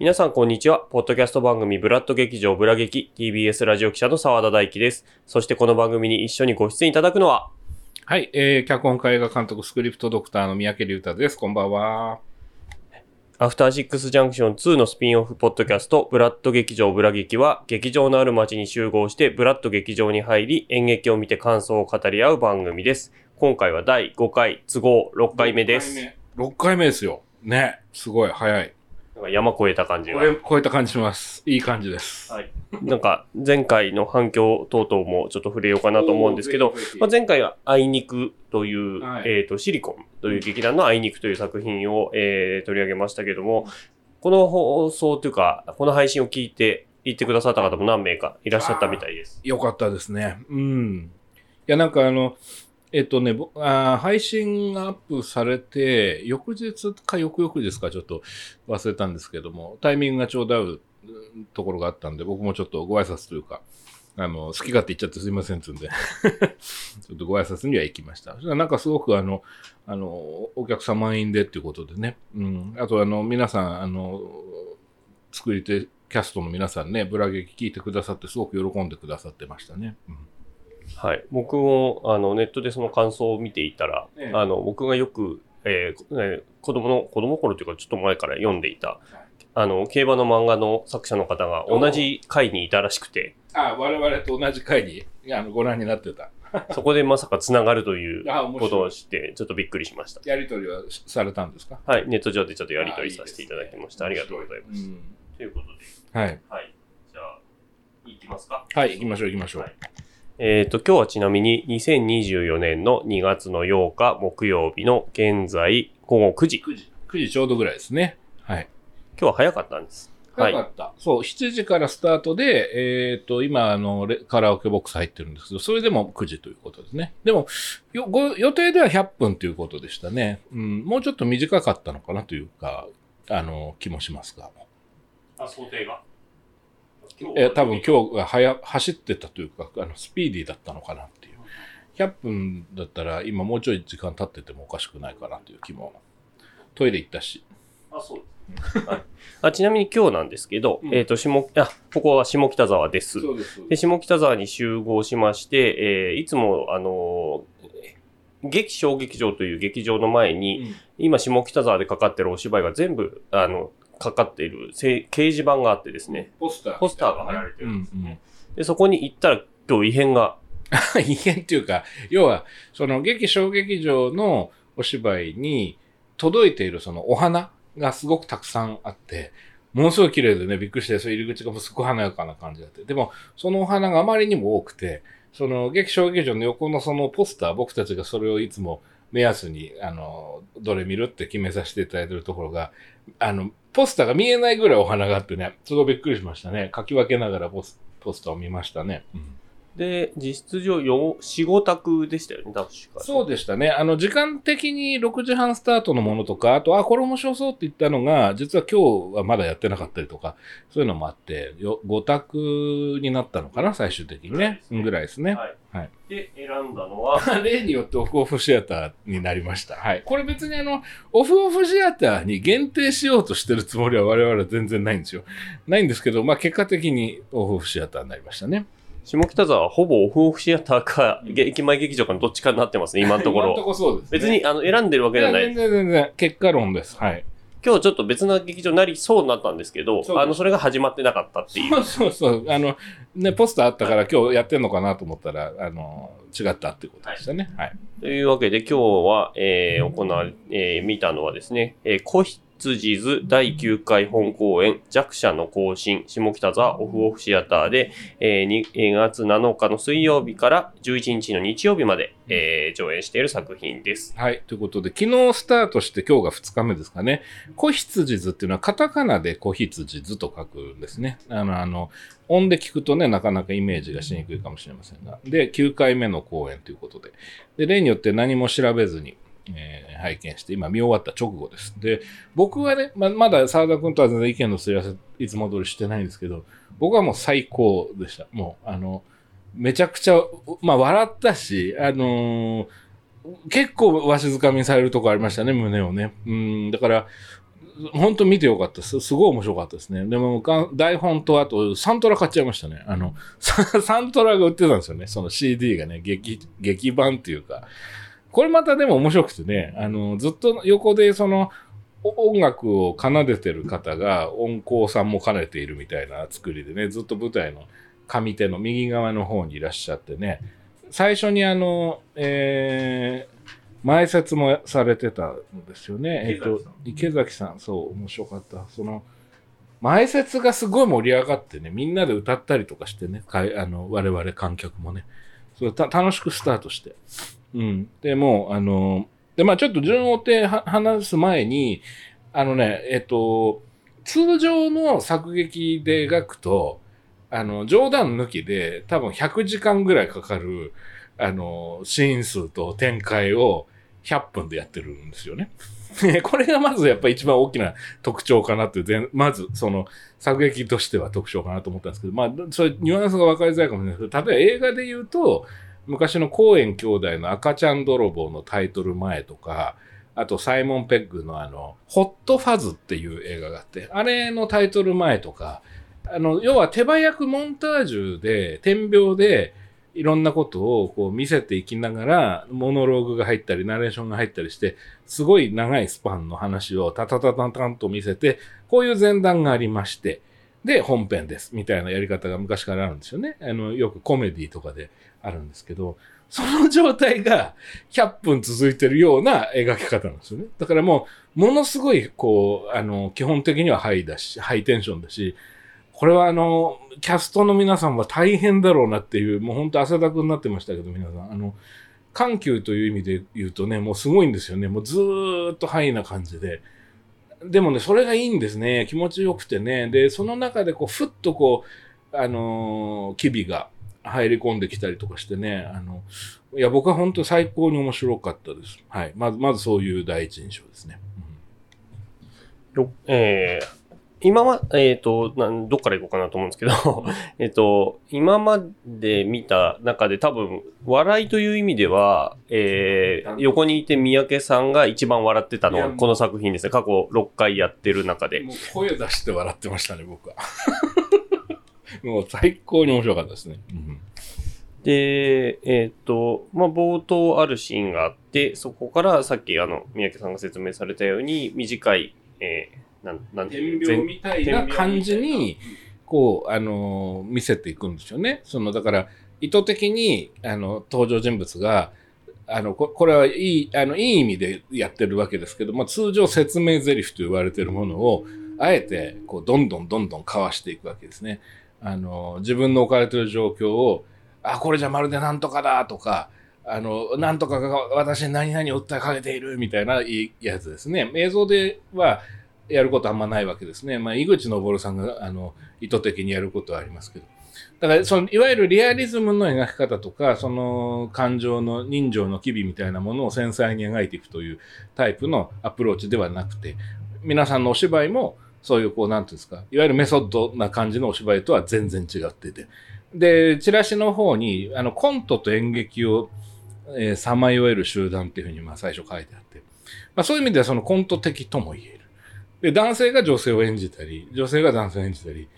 皆さんこんにちは。ポッドキャスト番組ブラッド劇場ブラ劇 TBS ラジオ記者の澤田大樹です。そしてこの番組に一緒にご出演いただくのは、はい、えー、脚本家映画監督スクリプトドクターの三宅隆太です。こんばんは。アフターシックスジャンクション2のスピンオフポッドキャスト、ブラッド劇場ブラ劇は、劇場のある街に集合して、ブラッド劇場に入り、演劇を見て感想を語り合う番組です。今回は第5回、都合6回目です。6回目。6回目ですよ。ね。すごい、早い。なんか山越えた感じが。これ、超えた感じします。いい感じです。はい。なんか、前回の反響等々もちょっと触れようかなと思うんですけどまあ、前回は、あいにくという、はいえっ、と、シリコンという劇団のあいにくという作品を、えー取り上げましたけども、この放送というか、この配信を聞いて、言ってくださった方も何名かいらっしゃったみたいです。よかったですね。うん。いや、なんかあの、えっとね、あ配信がアップされて、翌日か翌々日かちょっと忘れたんですけども、タイミングがちょうど合うところがあったんで、僕もちょっとご挨拶というか、あの、好き勝手言っちゃってすいませんつんで、ちょっとご挨拶には行きました。そしたらなんかすごくあの、あの、お客様満員でっていうことでね、うん。あとあの、皆さん、あの、作り手、キャストの皆さんね、ブラ劇聞いてくださって、すごく喜んでくださってましたね。うんはい。僕も、あの、ネットでその感想を見ていたら、ええあの、僕がよく、えーね子供の、子供の頃というか、ちょっと前から読んでいた、あの、競馬の漫画の作者の方が同じ回にいたらしくて、あ、我々と同じ回にあのご覧になってた。そこでまさか繋がるということ。を知って、ちょっとびっくりしました。やりとりはしされたんですか？はい。ネット上でちょっとやり取りさせていただきました。ありがとうございます。うんということで、はい。はい。じゃあ、いきますか。はい、行きましょう行きましょう。はいえっ、と、今日はちなみに2024年の2月の8日木曜日の現在午後9時。9時。9時ちょうどぐらいですね。はい。今日は早かったんです。はい早かった。そう、7時からスタートで、えっ、と、今、あの、レカラオケボックス入ってるんですけど、それでも9時ということですね。でも、よご予定では100分ということでしたね。うん、もうちょっと短かったのかなというか、あの、気もしますが。あ、想定が？えー多分今日が早走ってたというかあのスピーディーだったのかなっていう。100分だったら今もうちょい時間経っててもおかしくないかなという気も。トイレ行ったし。あ、そう。あちなみに今日なんですけど、うん。えっ、と、下、あ、ここは下北沢です。うです。で、下北沢に集合しまして、えーいつも、あのー劇小劇場という劇場の前に、今下北沢でかかってるお芝居が全部、あの、かかっているせ掲示板があってですね。ポスターポスターが貼られてるんですうんね。で、そこに行ったら今日異変が、うん、異変っていうか要はその劇小劇場のお芝居に届いているそのお花がすごくたくさんあってものすごい綺麗でね、びっくりして、その入り口がもうすごい華やかな感じだって。でも、そのお花があまりにも多くて、その劇小劇場の横のそのポスター、僕たちがそれをいつも目安に、あの、どれ見るって決めさせていただいてるところが、あの、ポスターが見えないぐらいお花があってね、すごいびっくりしましたね。書き分けながらポスポスターを見ましたね。うんで、実質上4、4、5択でしたよね、確か。そうでしたね。あの、時間的に6時半スタートのものとか、あと、あ、これ面白そうって言ったのが、実は今日はまだやってなかったりとか、そういうのもあって、よ5択になったのかな、最終的にね。うんぐらいですね。はい。はいで、選んだのは、例によってオフオフシアターになりました。はい。これ別にあの、オフオフシアターに限定しようとしてるつもりは我々は全然ないんですよ。ないんですけど、まあ結果的にオフオフシアターになりましたね。下北沢はほぼオフオフシアターか、駅前劇場かのどっちかになってますね、今のところ。今のところそうです、ね。別に、あの、選んでるわけじゃない全。然全然、結果論です。はい。今日ちょっと別な劇場になりそうになったんですけど、あの、それが始まってなかったっていう。そうそうそう。あの、ね、ポスターあったから今日やってんのかなと思ったら、あの、違ったっていうことでしたね。はい。というわけで今日は、えー、行われ、えー、見たのはですね、えー、子羊図第9回本公演弱者の行進下北沢オフオフシアターで、えー、2月7日の水曜日から11日の日曜日まで、えー、上演している作品です。はい。ということで、昨日スタートして今日が2日目ですかね。子羊図っていうのはカタカナで子羊図と書くんですね。あの、あの、音で聞くとね、なかなかイメージがしにくいかもしれませんが。で、9回目の公演ということで。で、例によって何も調べずに、えー拝見して、今見終わった直後です。で、僕はね、ままだ沢田君とは全然意見のすり合わせ、いつも通りしてないんですけど、僕はもう最高でした。もう、あの、めちゃくちゃ、まあ笑ったし、あのー結構わしづかみされるとこありましたね、胸をね。うん、だから、本当見てよかったです。すごい面白かったですね。でも、台本とあとサントラ買っちゃいましたね。あの、サントラが売ってたんですよね。その CD がね、劇、劇版っていうか。これまたでも面白くてね、あの、ずっと横でその、お音楽を奏でてる方が音工さんも兼ねているみたいな作りでね、ずっと舞台の上手の右側の方にいらっしゃってね、最初にあの、えー、前説もされてたんですよね。えっと、池崎さん、そう、面白かった。その、前説がすごい盛り上がってね、みんなで歌ったりとかしてね、かいあの我々観客もね、それた楽しくスタートして。うん。で、も、あの、で、まあちょっと順を追って話す前に、あのね、えっと、通常の作劇で描くと、あの、冗談抜きで多分100時間ぐらいかかる、あの、シーン数と展開を100分でやってるんですよね。これがまずやっぱり一番大きな特徴かなっていう、まずその作劇としては特徴かなと思ったんですけど、まあ、それニュアンスが分かりづらいかもしれないですけど、例えば映画で言うと、昔のコーエン兄弟の赤ちゃん泥棒のタイトル前とか、あとサイモン・ペッグのあの、ホット・ファズっていう映画があって、あれのタイトル前とか、あの、要は手早くモンタージュで、点描で、いろんなことをこう見せていきながら、モノローグが入ったり、ナレーションが入ったりして、すごい長いスパンの話をタタタタタンと見せて、こういう前段がありまして、で、本編です、みたいなやり方が昔からあるんですよね。あの、よくコメディとかであるんですけど、その状態が100分続いてるような描き方なんですよね。だからもう、ものすごい、こう、あの、基本的にはハイだし、ハイテンションだし、これはあの、キャストの皆さんは大変だろうなっていう、もう本当汗だくになってましたけど、皆さん。あの、緩急という意味で言うとね、もうすごいんですよね。もうずーっとハイな感じで。でもね、それがいいんですね。気持ちよくてね。で、その中でこう、ふっとこう、あのー機微が入り込んできたりとかしてね。あの、いや、僕は本当最高に面白かったです。はい。まず、まずそういう第一印象ですね。よえー今ま、えっ、となん、どっから行こうかなと思うんですけど、えっと、今まで見た中で多分、笑いという意味では、えー横にいて三宅さんが一番笑ってたのはこの作品ですね。過去6回やってる中で。もう声出して笑ってましたね、僕は。もう最高に面白かったですね。うんで、えっ、と、まあ、冒頭あるシーンがあって、そこからさっきあの、三宅さんが説明されたように、短い、えーなん、なんて点いう描みたいな感じに、こう、あのー見せていくんですよね。その、だから、意図的に、あの、登場人物が、あの、ここれはいい、あの、いい意味でやってるわけですけど、まあ、通常説明台詞と言われているものを、あえて、こう、どんどんどんどんかわしていくわけですね。あの、自分の置かれてる状況を、あ、これじゃまるでなんとかだとか、あの、なんとかが私に何々を訴えかけているみたいなやつですね。映像ではやることあんまないわけですね。まあ、井口昇さんが、あの、意図的にやることはありますけど。だから、その、いわゆるリアリズムの描き方とか、その、感情の、人情の機微みたいなものを繊細に描いていくというタイプのアプローチではなくて、皆さんのお芝居も、そういう、こう、なんていうんですか、いわゆるメソッドな感じのお芝居とは全然違ってて。で、チラシの方に、あの、コントと演劇を、えーさまよえる集団っていうふうに、まあ、最初書いてあって。まあ、そういう意味では、そのコント的とも言える。で、男性が女性を演じたり、女性が男性を演じたり、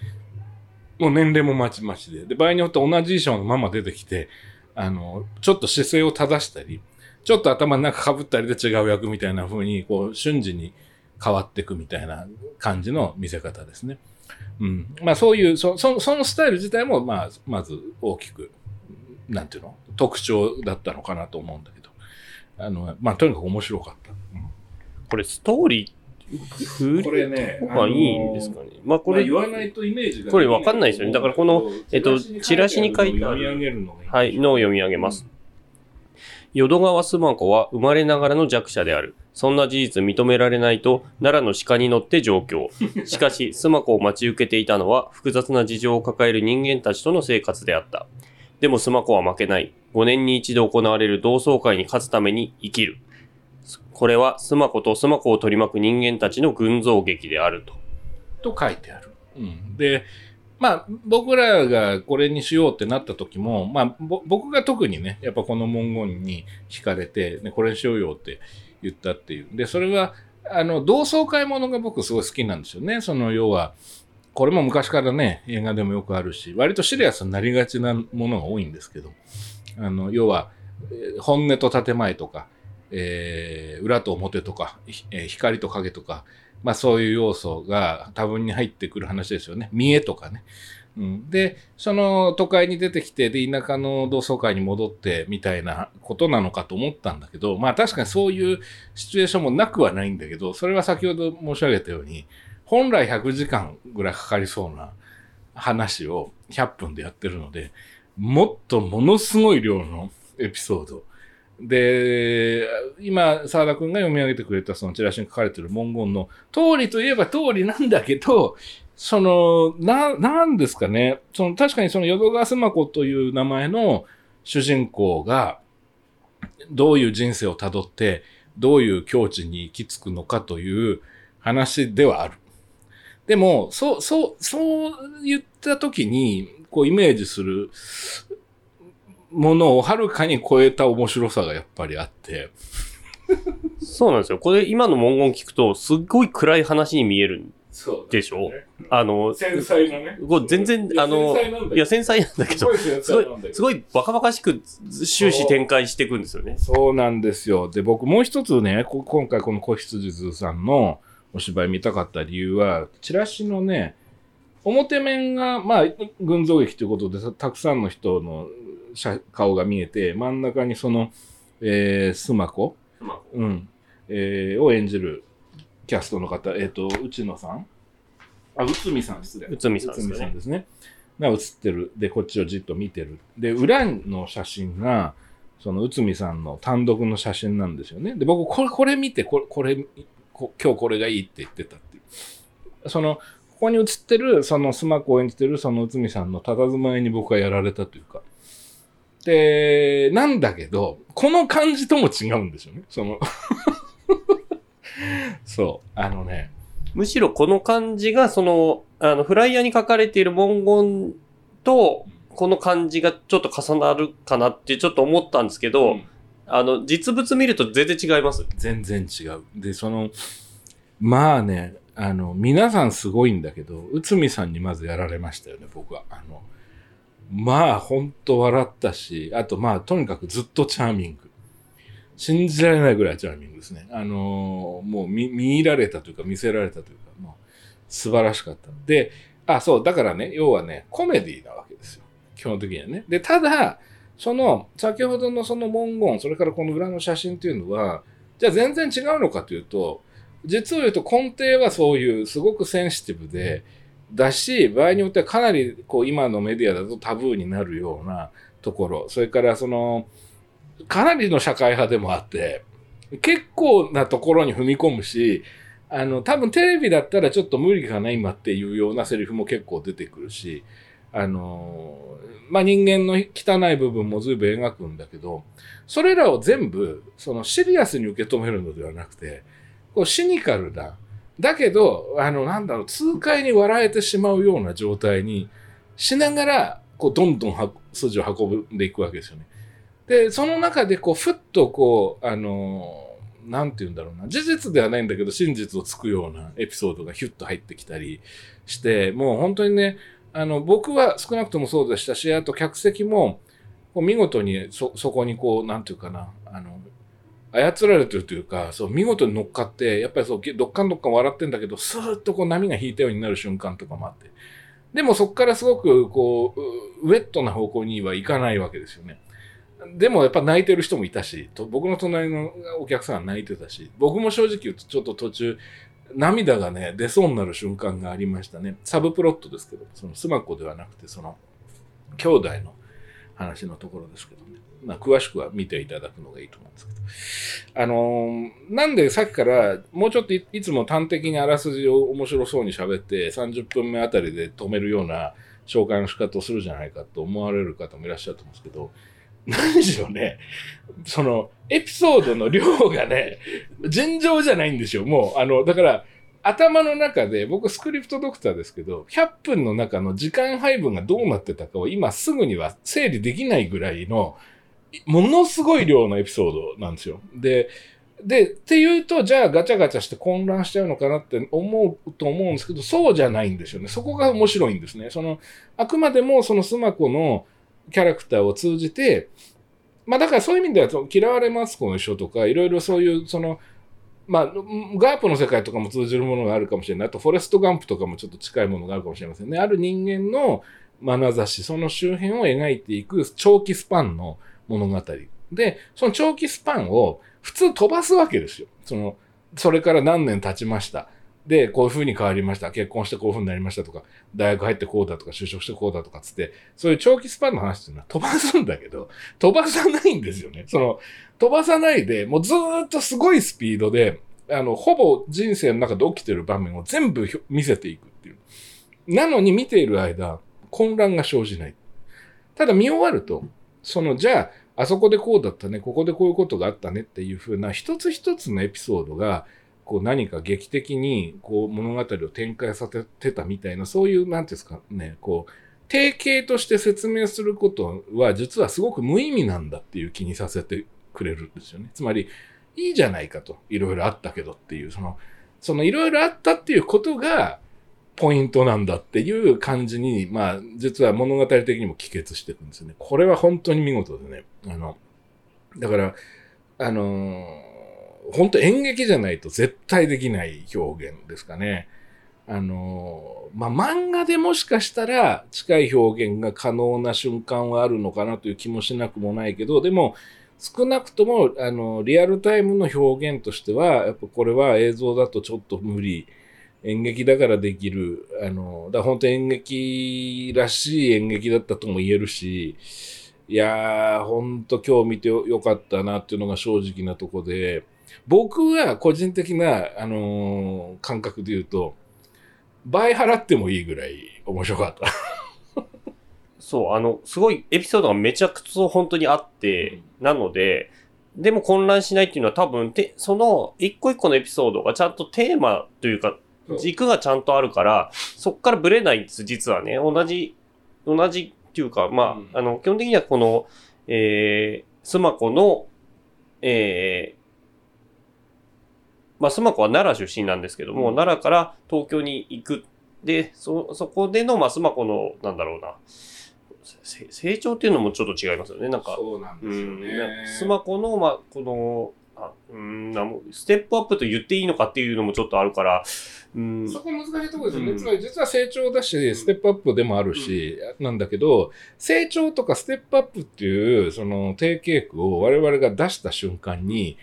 もう年齢もまちまちで。で、場合によって同じ衣装のまま出てきて、あの、ちょっと姿勢を正したり、ちょっと頭の中被ったりで違う役みたいな風に、こう、瞬時に変わっていくみたいな感じの見せ方ですね。うん。まあそういう、そそそのスタイル自体も、まあ、まず大きく、なんていうの？特徴だったのかなと思うんだけど。あの、まあとにかく面白かった。うんこれストーリー、振これねりとかいいんですかね。まあこれ、まあ言わないとイメージがこれわかんないですよねだからこのえっとチラシに書いてあるはい、のを読み上げます。淀川須磨子は生まれながらの弱者である。そんな事実認められないと、奈良の鹿に乗って上京。しかし、須磨子を待ち受けていたのは、複雑な事情を抱える人間たちとの生活であった。でも須磨子は負けない。5年に一度行われる同窓会に勝つために生きる。これは須磨子と須磨子を取り巻く人間たちの群像劇であると。と書いてある。うん、で、まあ、僕らがこれにしようってなった時も、まあ、僕が特にね、やっぱこの文言に惹かれて、ね、これにしようよって言ったっていう。で、それは、あの、同窓会ものが僕すごい好きなんですよね。その、要は、これも昔からね、映画でもよくあるし、割とシリアスになりがちなものが多いんですけど、あの、要は、本音と建前とか、えー、裏と表とか、えー、光と影とか、まあそういう要素が多分に入ってくる話ですよね。見栄とかね。うん、で、その都会に出てきて、で、田舎の同窓会に戻ってみたいなことなのかと思ったんだけど、まあ確かにそういうシチュエーションもなくはないんだけど、それは先ほど申し上げたように、本来100時間ぐらいかかりそうな話を100分でやってるので、もっとものすごい量のエピソード。で、今、沢田くんが読み上げてくれたそのチラシに書かれてる文言の通りといえば通りなんだけど、その、な、なんですかね。その、確かにその淀川須磨子という名前の主人公が、どういう人生をたどって、どういう境地に行き着くのかという話ではある。でも、そう、そう、そう言った時に、こうイメージするものをはるかに超えた面白さがやっぱりあって。そうなんですよ。これ今の文言聞くと、すっごい暗い話に見えるでしょ、ね、あの、繊細なね。こ全然、あの、いや、繊細なんだけど、すごい、すごいバカバカしく終始展開していくんですよね。そうなんですよ。で、僕もう一つね、今回この子羊図さんのお芝居見たかった理由は、チラシのね、表面が、まあ、群像劇ということで、たくさんの人の顔が見えて、真ん中にその、えー、スマコ、うん、えー、を演じるキャストの方、えっ、ー、と、内野さん？あ、内海さん、失礼。内海さんですね。ですね。が映ってる。で、こっちをじっと見てる。で、裏の写真が、その内海さんの単独の写真なんですよね。で、僕、これ、これ見て、これ、これ、こ今日これがいいって言ってたっていう。その、ここに写ってる、そのスマコを演じてる、その内海さんの佇まいに僕はやられたというか。で、なんだけど、この感じとも違うんですよね。そのそう。あのね。むしろこの感じが、その、あの、フライヤーに書かれている文言と、この感じがちょっと重なるかなってちょっと思ったんですけど、うん、あの、実物見ると全然違います全然違う。で、その、まあね、あの、皆さんすごいんだけど、内海さんにまずやられましたよね、僕は。あの、まあ、ほんと笑ったし、あとまあ、とにかくずっとチャーミング。信じられないぐらいチャーミングですね。あのー、もう見、見入られたというか、見せられたというか、もう、素晴らしかった。で、あ、そう、だからね、要はね、コメディなわけですよ。基本的にはね。で、ただ、その、先ほどのその文言、それからこの裏の写真っていうのは、じゃあ全然違うのかというと、実を言うと根底はそういうすごくセンシティブで、だし、場合によってはかなりこう今のメディアだとタブーになるようなところ、それからその、かなりの社会派でもあって、結構なところに踏み込むし、あの、多分テレビだったらちょっと無理かな、今っていうようなセリフも結構出てくるし、あの、まあ、人間の汚い部分も随分描くんだけど、それらを全部、そのシリアスに受け止めるのではなくて、こうシニカルな、だけど、あの、なんだろう、痛快に笑えてしまうような状態にしながら、こう、どんどん筋を運んでいくわけですよね。で、その中で、こう、ふっと、こう、あの、なんて言うんだろうな。事実ではないんだけど、真実をつくようなエピソードがヒュッと入ってきたりして、もう本当にね、あの、僕は少なくともそうでしたし、あと客席も、見事にそ、そこにこう、なんていうかな、あの、操られてるというか、そう、見事に乗っかって、やっぱりそう、どっかんどっかん笑ってんだけど、スーッとこう波が引いたようになる瞬間とかもあって。でもそこからすごく、こう、ウェットな方向にはいかないわけですよね。でもやっぱ泣いてる人もいたし、僕の隣のお客さんは泣いてたし、僕も正直言うとちょっと途中、涙がね、出そうになる瞬間がありましたね。サブプロットですけど、そのスマコではなくて、その、兄弟の話のところですけどね。まあ、詳しくは見ていただくのがいいと思うんですけど。あのー、なんでさっきからもうちょっといつも端的にあらすじを面白そうに喋って30分目あたりで止めるような紹介の仕方をするじゃないかと思われる方もいらっしゃると思うんですけど、何しろね、その、エピソードの量がね、尋常じゃないんですよ。もう、あの、だから、頭の中で、僕スクリプトドクターですけど、100分の中の時間配分がどうなってたかを今すぐには整理できないぐらいの、ものすごい量のエピソードなんですよ。で、で、っていうと、じゃあガチャガチャして混乱しちゃうのかなって思うと思うんですけど、そうじゃないんですよね。そこが面白いんですね。その、あくまでもそのスマコのキャラクターを通じて、まあだからそういう意味では、嫌われますこの書とか、いろいろそういう、その、まあ、ガープの世界とかも通じるものがあるかもしれない。あと、フォレストガンプとかもちょっと近いものがあるかもしれませんね。ある人間の眼差し、その周辺を描いていく長期スパンの物語。で、その長期スパンを普通飛ばすわけですよ。その、それから何年経ちました。で、こういう風に変わりました。結婚してこういう風になりましたとか、大学入ってこうだとか、就職してこうだとかつって、そういう長期スパンの話っていうのは飛ばすんだけど、飛ばさないんですよね。その、飛ばさないで、もうずっとすごいスピードで、あの、ほぼ人生の中で起きてる場面を全部見せていくっていう。なのに見ている間、混乱が生じない。ただ見終わると、その、じゃあ、あそこでこうだったね、ここでこういうことがあったねっていうふうな一つ一つのエピソードが、こう何か劇的にこう物語を展開させてたみたいな、そういう、なんていうんですかね、こう、定型として説明することは実はすごく無意味なんだっていう気にさせてくれるんですよね。つまり、いいじゃないかと。いろいろあったけどっていう、その、そのいろいろあったっていうことがポイントなんだっていう感じに、まあ、実は物語的にも帰結していくんですよね。これは本当に見事でね。あの、だから、あのー本当演劇じゃないと絶対できない表現ですかね。あの、まあ、漫画でもしかしたら近い表現が可能な瞬間はあるのかなという気もしなくもないけど、でも少なくとも、あの、リアルタイムの表現としては、やっぱこれは映像だとちょっと無理。演劇だからできる。あの、だ本当演劇らしい演劇だったとも言えるし、いやー、ほんと今日見てよかったなっていうのが正直なとこで、僕は個人的な、あのー、感覚で言うと、倍払ってもいいぐらい 面白かった。そう、あの、すごいエピソードがめちゃくちゃ本当にあって、うん、なので、でも混乱しないっていうのは多分、てその一個一個のエピソードがちゃんとテーマというか、軸がちゃんとあるから、そっからブレないんです、実はね。同じ、同じっていうか、まあ、うん、あの、基本的にはこの、えー、スマコの、えー、まあ、スマコは奈良出身なんですけども、うん、奈良から東京に行く。で、そ、そこでの、まあ、スマコの、なんだろうな、成長っていうのもちょっと違いますよね。なんか、そうなんですよね。スマコの、まあ、この、あうんステップアップと言っていいのかっていうのもちょっとあるから、うん、そこ難しいところですよね、うん、つまり実は成長だし、ステップアップでもあるし、うん、なんだけど、成長とかステップアップっていう、その定型句を我々が出した瞬間に、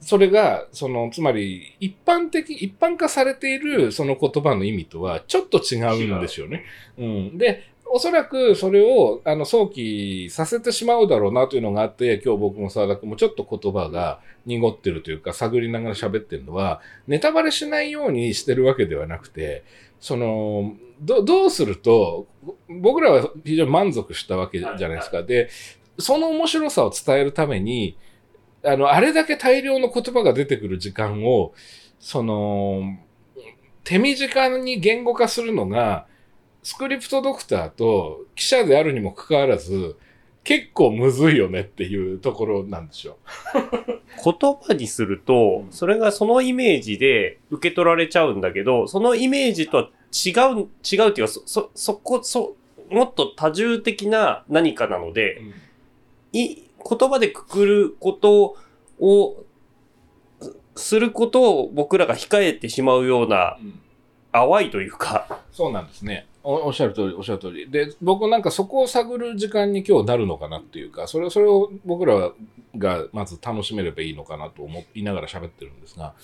それが、その、つまり、一般的、一般化されているその言葉の意味とはちょっと違うんですよね。ううん。で、おそらくそれを、あの、想起させてしまうだろうなというのがあって、今日僕も沢田君もちょっと言葉が濁ってるというか、探りながら喋ってるのは、ネタバレしないようにしてるわけではなくて、その、ど、どうすると、僕らは非常に満足したわけじゃないですか。で、その面白さを伝えるために、あの、あれだけ大量の言葉が出てくる時間を、その、手短に言語化するのが、スクリプトドクターと記者であるにもかかわらず、結構むずいよねっていうところなんですよ。言葉にすると、それがそのイメージで受け取られちゃうんだけど、そのイメージとは違う、違うっていうか、そ、そ、そこ、そ、もっと多重的な何かなので、うん、い、言葉でくくることを、することを僕らが控えてしまうような、淡いというか。そうなんですね。おっしゃる通り、おっしゃる通り。で、僕なんかそこを探る時間に今日なるのかなっていうか、それそれを僕らがまず楽しめればいいのかなと思いながら喋ってるんですが、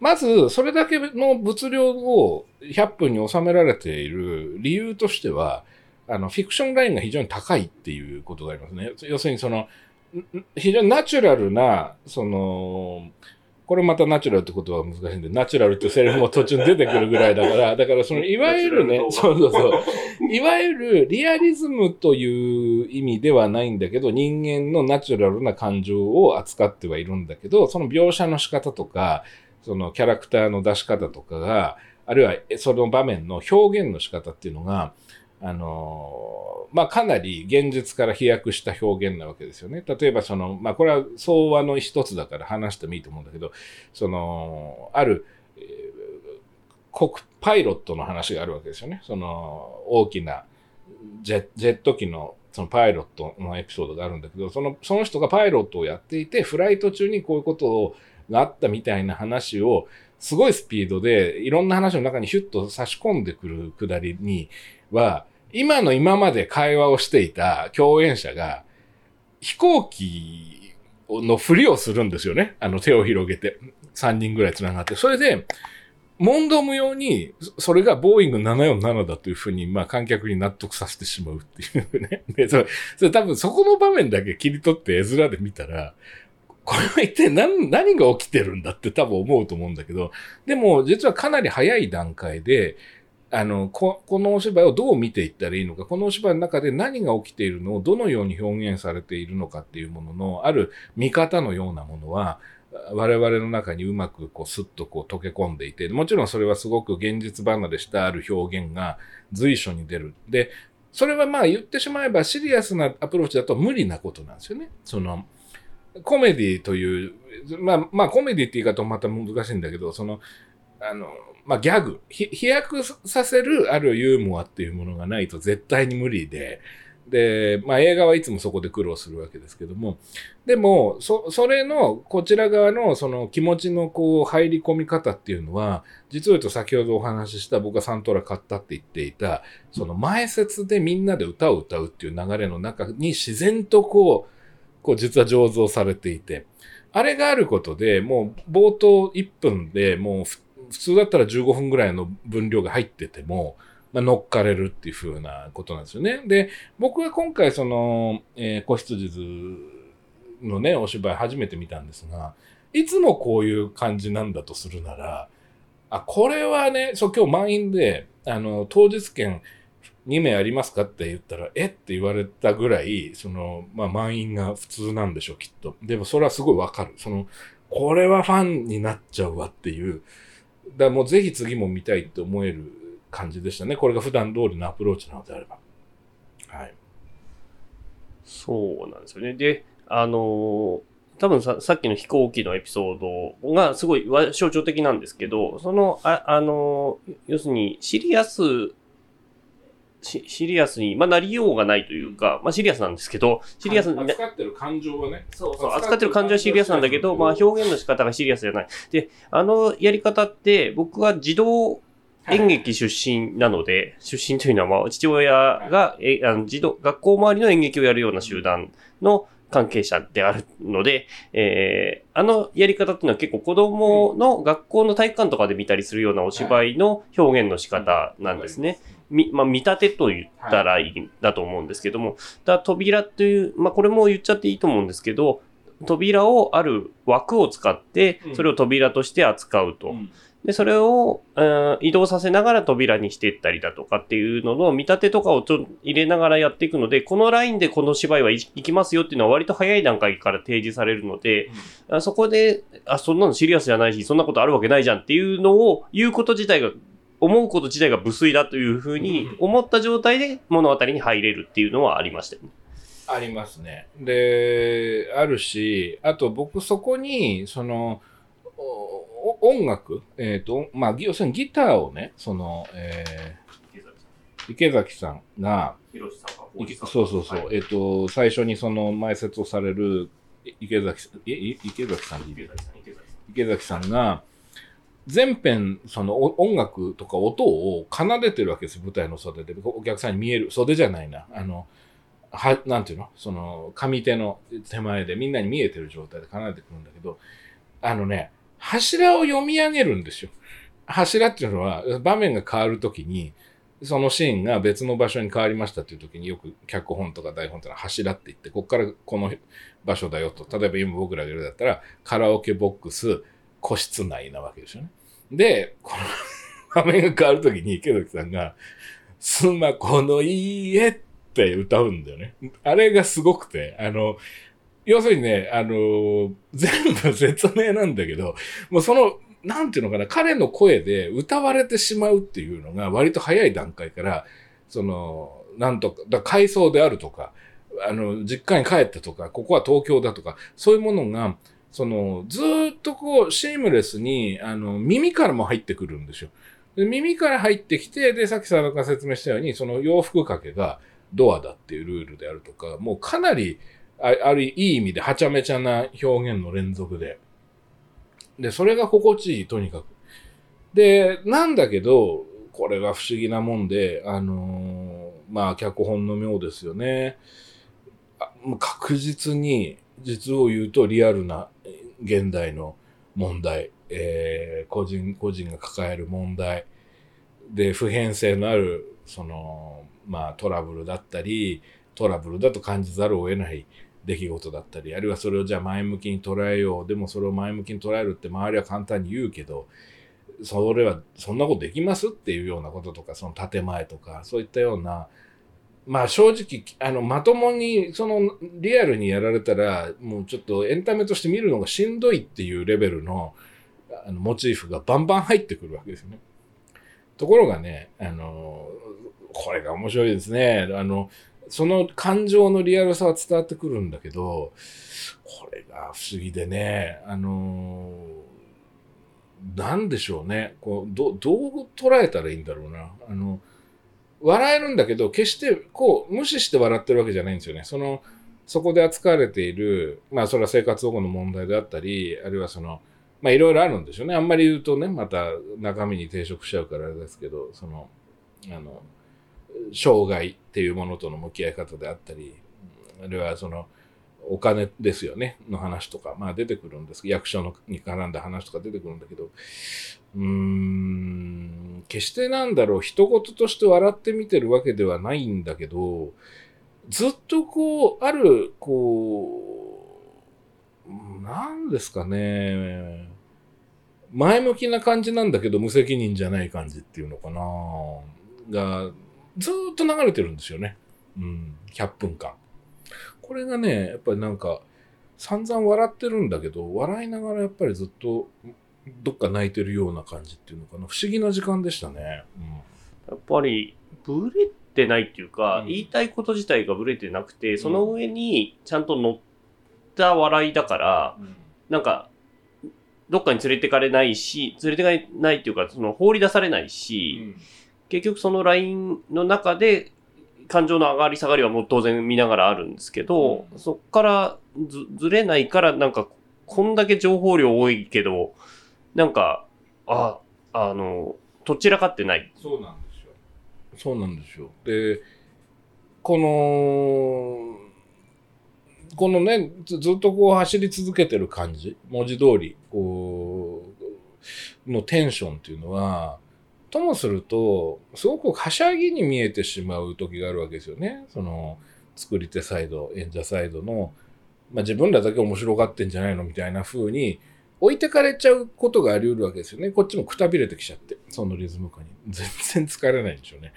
まず、それだけの物量を100分に収められている理由としては、あの、フィクションラインが非常に高いっていうことがありますね。要するにその、非常にナチュラルな、その、これまたナチュラルってことは難しいんで、ナチュラルってセリフも途中に出てくるぐらいだから、だからその、いわゆるね、そうそうそう、いわゆるリアリズムという意味ではないんだけど、人間のナチュラルな感情を扱ってはいるんだけど、その描写の仕方とか、そのキャラクターの出し方とかが、あるいはその場面の表現の仕方っていうのが、あのまあ、かなり現実から飛躍した表現なわけですよね。例えばその、まあ、これは相和の一つだから話してもいいと思うんだけど、その、ある、えー、国、パイロットの話があるわけですよね。その、大きなジェジェット機のそのパイロットのエピソードがあるんだけど、その、その人がパイロットをやっていて、フライト中にこういうことをがあったみたいな話を、すごいスピードで、いろんな話の中にヒュッと差し込んでくるくだりには、今の今まで会話をしていた共演者が、飛行機のふりをするんですよね。あの手を広げて、3人ぐらい繋がって。それで、問答無用に、それがボーイング747だというふうに、まあ観客に納得させてしまうっていうね。で、それ、それ多分そこの場面だけ切り取って絵面で見たら、これは一体何、何が起きてるんだって多分思うと思うんだけど、でも実はかなり早い段階で、あの、ここのお芝居をどう見ていったらいいのか、このお芝居の中で何が起きているのをどのように表現されているのかっていうものの、ある見方のようなものは、我々の中にうまくこうスッとこう溶け込んでいて、もちろんそれはすごく現実離れしたある表現が随所に出る。で、それはまあ言ってしまえばシリアスなアプローチだと無理なことなんですよね。その、コメディという、まあまあコメディって言い方もまた難しいんだけど、その、あの、まあ、ギャグ、飛躍させるあるユーモアっていうものがないと絶対に無理で、で、まあ、映画はいつもそこで苦労するわけですけども、でも、そ、それの、こちら側のその気持ちのこう入り込み方っていうのは、実を言うと先ほどお話しした僕がサントラ買ったって言っていた、その前説でみんなで歌を歌うっていう流れの中に自然とこう、こう実は醸造されていて、あれがあることで、もう冒頭1分でもう普通だったら15分ぐらいの分量が入ってても、まあ、乗っかれるっていう風なことなんですよね。で、僕は今回その、えー、子羊のね、お芝居初めて見たんですが、いつもこういう感じなんだとするなら、あ、これはね、そう今日満員で、あの、当日券2名ありますかって言ったら、えって言われたぐらい、その、まあ満員が普通なんでしょう、きっと。でもそれはすごいわかる。その、これはファンになっちゃうわっていう、だもうぜひ次も見たいって思える感じでしたね。これが普段通りのアプローチなのであれば。はい。そうなんですよね。で、あのー、多分ささっきの飛行機のエピソードがすごい象徴的なんですけど、その、あ、あの、要するにシリアスシシリアスに、まあ、なりようがないというか、まあ、シリアスなんですけど、シリアスに。扱ってる感情はね。そうそう、扱ってる感情はシリアスなんだけど、まあ、表現の仕方がシリアスじゃない。で、あのやり方って、僕は児童演劇出身なので、出身というのは、まあ、父親が、え、あの、児童、学校周りの演劇をやるような集団の関係者であるので、えー、あのやり方っていうのは結構子供の学校の体育館とかで見たりするようなお芝居の表現の仕方なんですね。み、まあ、見立てと言ったらいいんだと思うんですけども、だ扉という、まあ、これも言っちゃっていいと思うんですけど、扉をある枠を使って、それを扉として扱うと。うん。で、それを、うん、移動させながら扉にしていったりだとかっていうのの見立てとかをちょ入れながらやっていくので、このラインでこの芝居はいきますよっていうのは割と早い段階から提示されるので、うん、そこで、あ、そんなのシリアスじゃないし、そんなことあるわけないじゃんっていうのを言うこと自体が思うこと自体が無粋だというふうに思った状態で物語に入れるっていうのはありましたよね。ありますね。で、あるし、あと僕そこに、その、音楽、えっ、ー、と、まあ、要するにギターをね、その、えー、池崎さん。が、そうそうそう、はい、えっ、ー、と、最初にその前説をされる池崎さん、池崎さん。池崎さんが、全編、その音楽とか音を奏でてるわけです、舞台の袖で。お客さんに見える。袖じゃないな。あの、は、なんていうの？その、上手の手前でみんなに見えてる状態で奏でてくるんだけど、あのね、柱を読み上げるんですよ。柱っていうのは、場面が変わるときに、そのシーンが別の場所に変わりましたっていう時によく脚本とか台本ってのは柱って言って、ここからこの場所だよと。例えば今僕らがいるだったら、カラオケボックス、個室内なわけですよね。で、この画面が変わるときに池崎さんが、スマコの家って歌うんだよね。あれがすごくて、あの、要するにね、あの、全部説明なんだけど、もうその、なんていうのかな、彼の声で歌われてしまうっていうのが割と早い段階から、その、なんとか、だ階層であるとか、あの、実家に帰ったとか、ここは東京だとか、そういうものが、その、ずっとこう、シームレスに、あの、耳からも入ってくるんですよ。で耳から入ってきて、で、さっき佐野が説明したように、その洋服掛けがドアだっていうルールであるとか、もうかなり、ああるいい意味ではちゃめちゃな表現の連続で。で、それが心地いい、とにかく。で、なんだけど、これが不思議なもんで、あのー、まあ、脚本の妙ですよね。確実に、実を言うとリアルな現代の問題、えー、個人、個人が抱える問題で、普遍性のある、その、まあ、トラブルだったり、トラブルだと感じざるを得ない出来事だったり、あるいはそれをじゃあ前向きに捉えよう。でもそれを前向きに捉えるって周りは簡単に言うけど、それはそんなことできますっていうようなこととか、その建前とか、そういったような、まあ正直、あの、まともに、その、リアルにやられたら、もうちょっとエンタメとして見るのがしんどいっていうレベルの、あの、モチーフがバンバン入ってくるわけですね。ところがね、あの、これが面白いですね。あの、その感情のリアルさは伝わってくるんだけど、これが不思議でね、あのなんでしょうね。こう、ど、どう捉えたらいいんだろうな。あの、笑えるんだけど、決してこう、無視して笑ってるわけじゃないんですよね。その、そこで扱われている、まあ、それは生活保護の問題であったり、あるいはその、まあ、いろいろあるんでしょうね。あんまり言うとね、また中身に抵触しちゃうからあれですけど、その、あの、障害っていうものとの向き合い方であったり、あるいはその、お金ですよね、の話とか、まあ出てくるんです役所のに絡んだ話とか出てくるんだけど、うーん、決してなんだろう、人事として笑って見てるわけではないんだけど、ずっとこう、ある、こう、なんですかね、前向きな感じなんだけど無責任じゃない感じっていうのかなが、ずっと流れてるんですよね。うん、100分間。これがね、やっぱりなんか、散々笑ってるんだけど、笑いながらやっぱりずっと、どっか泣いてるような感じっていうのかな。不思議な時間でしたね。うん、やっぱり、ブレてないっていうか、うん、言いたいこと自体がブレてなくて、その上にちゃんと乗った笑いだから、うん、なんか、どっかに連れてかれないし、連れてかれないっていうか、その放り出されないし、うん、結局そのラインの中で感情の上がり下がりはもう当然見ながらあるんですけど、うん、そっからずずれないからなんかこんだけ情報量多いけど、なんか、あ、あの、どちらかってない。そうなんですよ。そうなんですよ。で、この、このねず、ずっとこう走り続けてる感じ、文字通り、こう、のテンションっていうのは、ともすると、すごくはしゃぎに見えてしまう時があるわけですよね。その、作り手サイド、演者サイドの、まあ自分らだけ面白がってんじゃないのみたいな風に置いてかれちゃうことがあり得るわけですよね。こっちもくたびれてきちゃって、そのリズム感に。全然疲れないんでしょうね。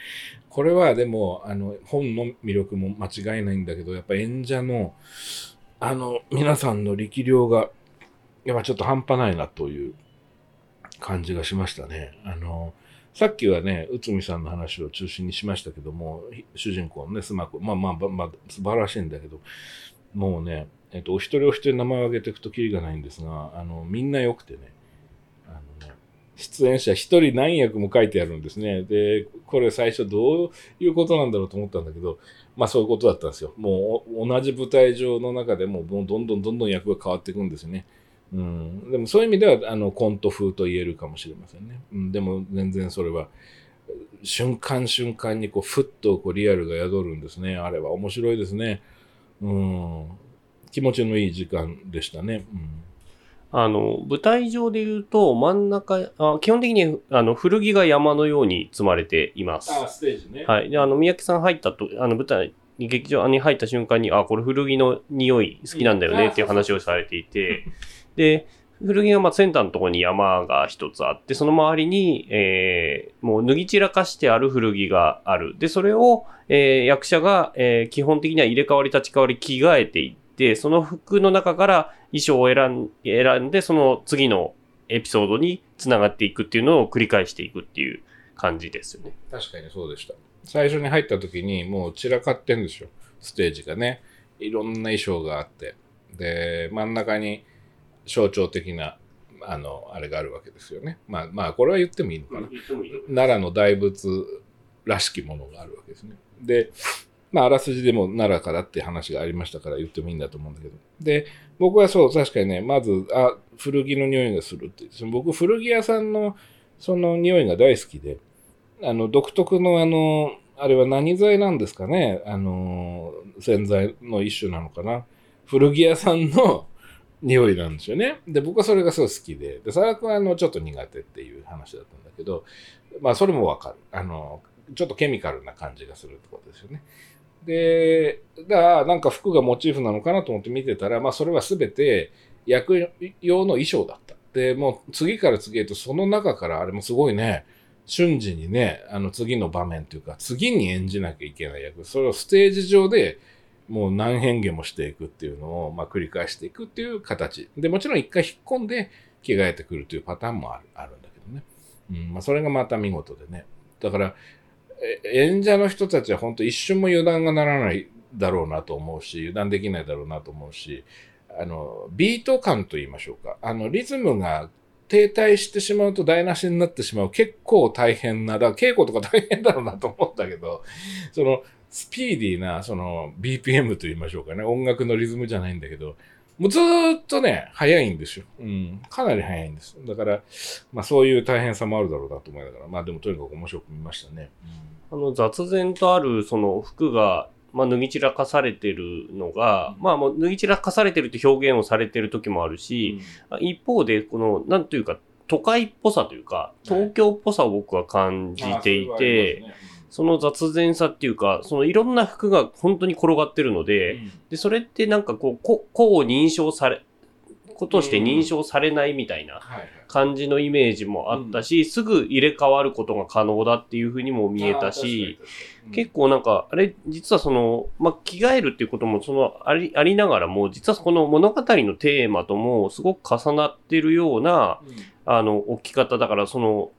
これはでも、あの、本の魅力も間違いないんだけど、やっぱ演者の、あの、皆さんの力量が、やっぱちょっと半端ないなという感じがしましたね。あの、さっきはね、内海さんの話を中心にしましたけども、主人公のね、スマコ、まあまあ、まあ、素晴らしいんだけど、もうね、えっと、お一人お一人名前を挙げていくときりがないんですが、あの、みんな良くてね、あのね、出演者一人何役も書いてあるんですね。で、これ最初どういうことなんだろうと思ったんだけど、まあそういうことだったんですよ。もう同じ舞台上の中でも、もうどんどんどんどん役が変わっていくんですよね。うん、でもそういう意味ではあのコント風と言えるかもしれませんね。うん、でも全然それは瞬間瞬間にこうふっとこうリアルが宿るんですね。あれは面白いですね。うん、気持ちのいい時間でしたね。うんあの、舞台上で言うと、真ん中、あ基本的にあの古着が山のように積まれています。あ、ステージね。はい。で、あの、三宅さん入ったと、あの、舞台に、劇場に入った瞬間に、あ、これ古着の匂い好きなんだよねっていう話をされていて、で、古着がまあセンターのところに山が一つあって、その周りに、えー、もう脱ぎ散らかしてある古着がある。で、それを、えー、役者が、えー、基本的には入れ替わり立ち替わり着替えていって、その服の中から衣装を選ん選んで、その次のエピソードにつながっていくっていうのを繰り返していくっていう感じですよね。確かにそうでした。最初に入った時にもう散らかってんですよ。ステージがね。いろんな衣装があって。で、真ん中に象徴的な、あの、あれがあるわけですよね。まあまあ、これは言ってもいいのかな。奈良の大仏らしきものがあるわけですね。で、まあ、あらすじでも奈良からって話がありましたから言ってもいいんだと思うんだけど。で、僕はそう、確かにね、まず、あ、古着の匂いがするって。その僕、古着屋さんのその匂いが大好きで、あの、独特のあの、あれは何剤なんですかねあの、洗剤の一種なのかな古着屋さんの 匂いなんですよね。で、僕はそれがすごい好きで、で、佐々君はあの、ちょっと苦手っていう話だったんだけど、まあ、それもわかる。あの、ちょっとケミカルな感じがするってことですよね。で、だから、なんか服がモチーフなのかなと思って見てたら、まあ、それは全て役用の衣装だった。で、もう次から次へとその中から、あれもすごいね、瞬時にね、あの次の場面というか、次に演じなきゃいけない役、それをステージ上でもう何変化もしていくっていうのを、まあ、繰り返していくっていう形。で、もちろん一回引っ込んで着替えてくるというパターンもあるあるんだけどね。うん、まあ、それがまた見事でね。だから、演者の人たちは本当一瞬も油断がならないだろうなと思うし、油断できないだろうなと思うし、あの、ビート感と言いましょうか。あの、リズムが停滞してしまうと台無しになってしまう結構大変な、だから稽古とか大変だろうなと思うんだけど、その、スピーディーな、その、BPM と言いましょうかね。音楽のリズムじゃないんだけど、もうずーっとね、早いんですよ。うん。かなり早いんです。だから、まあそういう大変さもあるだろうなと思いながら、まあでもとにかく面白く見ましたね。あの雑然とあるその服が、まあ、脱ぎ散らかされてるのが、うんまあもう脱ぎ散らかされてるって表現をされてる時もあるし、一方でこのなんというか都会っぽさというか東京っぽさを僕は感じていて、その雑然さっていうかそのいろんな服が本当に転がってるので,、でそれってなんかこうこ個を認証されことして認証されないみたいな感じのイメージもあったし、すぐ入れ替わることが可能だっていうふうにも見えたし、、結構なんか、あれ、実はその、まあ、着替えるっていうことも、その、あり、ありながらも、実はこの物語のテーマとも、すごく重なってるような、あの、置き方だから、その、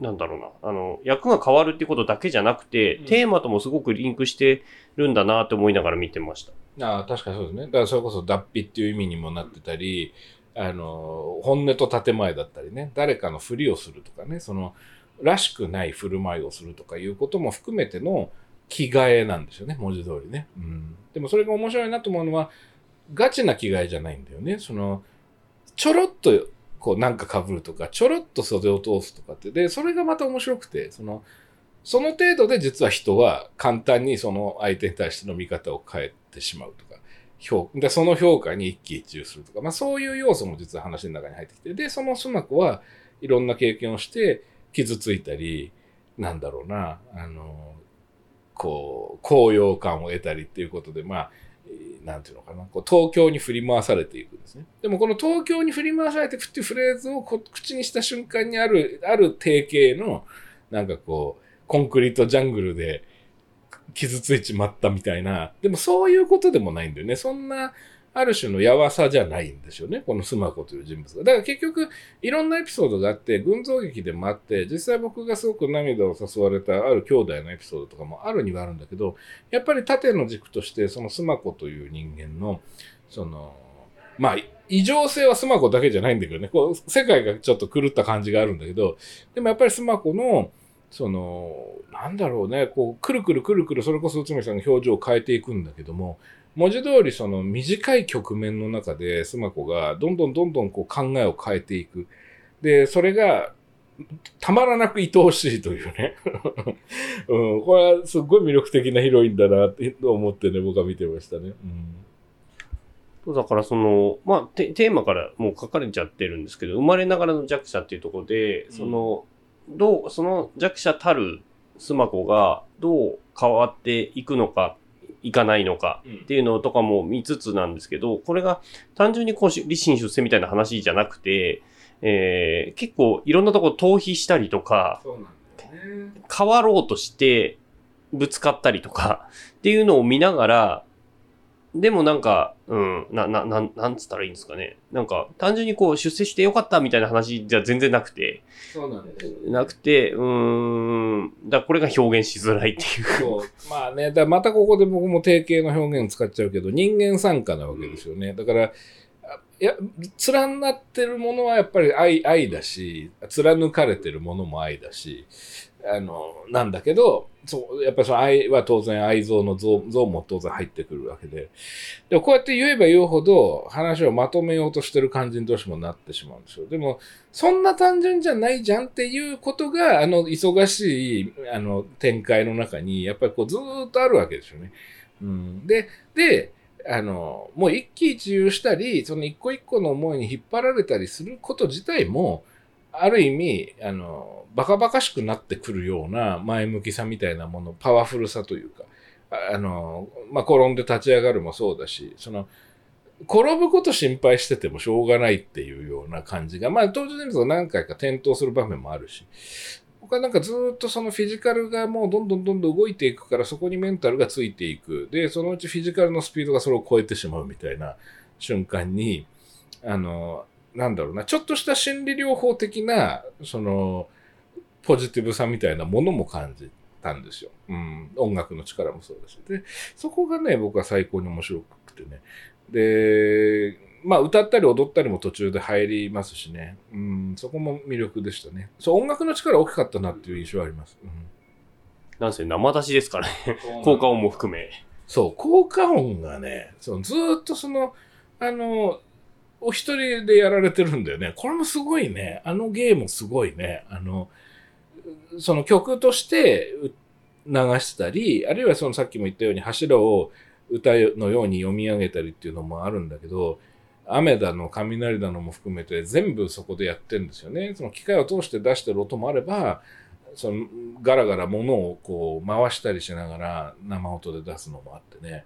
なんだろうな、あの、役が変わるってことだけじゃなくて、うんテーマともすごくリンクしてるんだなって思いながら見てました。ああ確かにそうですね。だからそれこそ脱皮っていう意味にもなってたり、あの、本音と建前だったりね、誰かのふりをするとかね、その、らしくない振る舞いをするとかいうことも含めての着替えなんですよね、文字通りね。うん。でもそれが面白いなと思うのは、ガチな着替えじゃないんだよね。その、ちょろっと、こうなんか被るとか、ちょろっと袖を通すとかって。で、それがまた面白くて、その、その程度で実は人は簡単にその相手に対しての見方を変えてしまうとか、評でその評価に一喜一憂するとか、まあそういう要素も実は話の中に入ってきて、で、そのスナコはいろんな経験をして傷ついたり、なんだろうな、あの、こう、高揚感を得たりっていうことで、まあ、えーなんていうのかな、こう東京に振り回されていくんですね。でもこの東京に振り回されていくっていうフレーズを口にした瞬間にある、ある定型の、なんかこう、コンクリートジャングルで傷ついちまったみたいな、でもそういうことでもないんだよね。そんな、ある種のやわさじゃないんですよね。このスマコという人物が。だから結局、いろんなエピソードがあって、群像劇でもあって、実際僕がすごく涙を誘われたある兄弟のエピソードとかもあるにはあるんだけど、やっぱり縦の軸として、そのスマコという人間の、その、まあ、異常性はスマコだけじゃないんだけどね、こう、世界がちょっと狂った感じがあるんだけど、でもやっぱりスマコの、その、なんだろうね、こう、くるくるくるくる、それこそ内海さんの表情を変えていくんだけども、文字通りその短い局面の中でスマコがどんどんどんどんこう考えを変えていく。で、それがたまらなく愛おしいというね。うん、これはすごい魅力的なヒロインだなって思ってね、僕は見てましたね。うんだからその、まあテ、テーマからもう書かれちゃってるんですけど、生まれながらの弱者っていうところで、んその、どう、その弱者たるスマコがどう変わっていくのか、いかないのかっていうのとかも見つつなんですけど、これが単純にこうし立身出世みたいな話じゃなくて、えー結構いろんなところ逃避したりとか、ね。変わろうとしてぶつかったりとかっていうのを見ながら、でもなんか、うん、な、な、なん、なんつったらいいんですかね。なんか、単純にこう、出世してよかったみたいな話じゃ全然なくて、そうなんです。なくて、うーん、だこれが表現しづらいっていう。そう。まあね、だまたここで僕も定型の表現使っちゃうけど、人間参加なわけですよね。だから、あいや、連なってるものはやっぱり愛、愛だし、貫かれてるものも愛だし、あの、なんだけど、そう、やっぱりその愛は当然愛像の像像も当然入ってくるわけで。でもこうやって言えば言うほど話をまとめようとしてる感じにどうしてもなってしまうんですよ。でも、そんな単純じゃないじゃんっていうことが、あの、忙しい、あの、展開の中に、やっぱりこう、ずっとあるわけですよね。うん。で、で、あの、もう一喜一憂したり、その一個一個の思いに引っ張られたりすること自体も、ある意味、あの、バカバカしくなってくるような前向きさみたいなもの、パワフルさというか、あの、まあ、転んで立ち上がるもそうだし、その、転ぶこと心配しててもしょうがないっていうような感じが、まあ、当然です何回か転倒する場面もあるし、僕はなんかずっとそのフィジカルがもうどんどんどんどん動いていくから、そこにメンタルがついていく。で、そのうちフィジカルのスピードがそれを超えてしまうみたいな瞬間に、あの、なんだろうな、ちょっとした心理療法的な、その、ポジティブさみたいなものも感じたんですよ。うん。音楽の力もそうだし。で、そこがね、僕は最高に面白くてね。で、まあ歌ったり踊ったりも途中で入りますしね。うん、そこも魅力でしたね。そう、音楽の力大きかったなっていう印象はあります。うんなんせ生出しですからね。効果音も含め。そう、効果音がね、そのずーっとその、あの、お一人でやられてるんだよね。これもすごいね。あのゲームすごいね。あの、その曲として流したり、あるいはそのさっきも言ったように柱を歌のように読み上げたりっていうのもあるんだけど、雨だの雷だのも含めて全部そこでやってるんですよね。その機械を通して出してる音もあれば、そのガラガラ物をこう回したりしながら生音で出すのもあってね。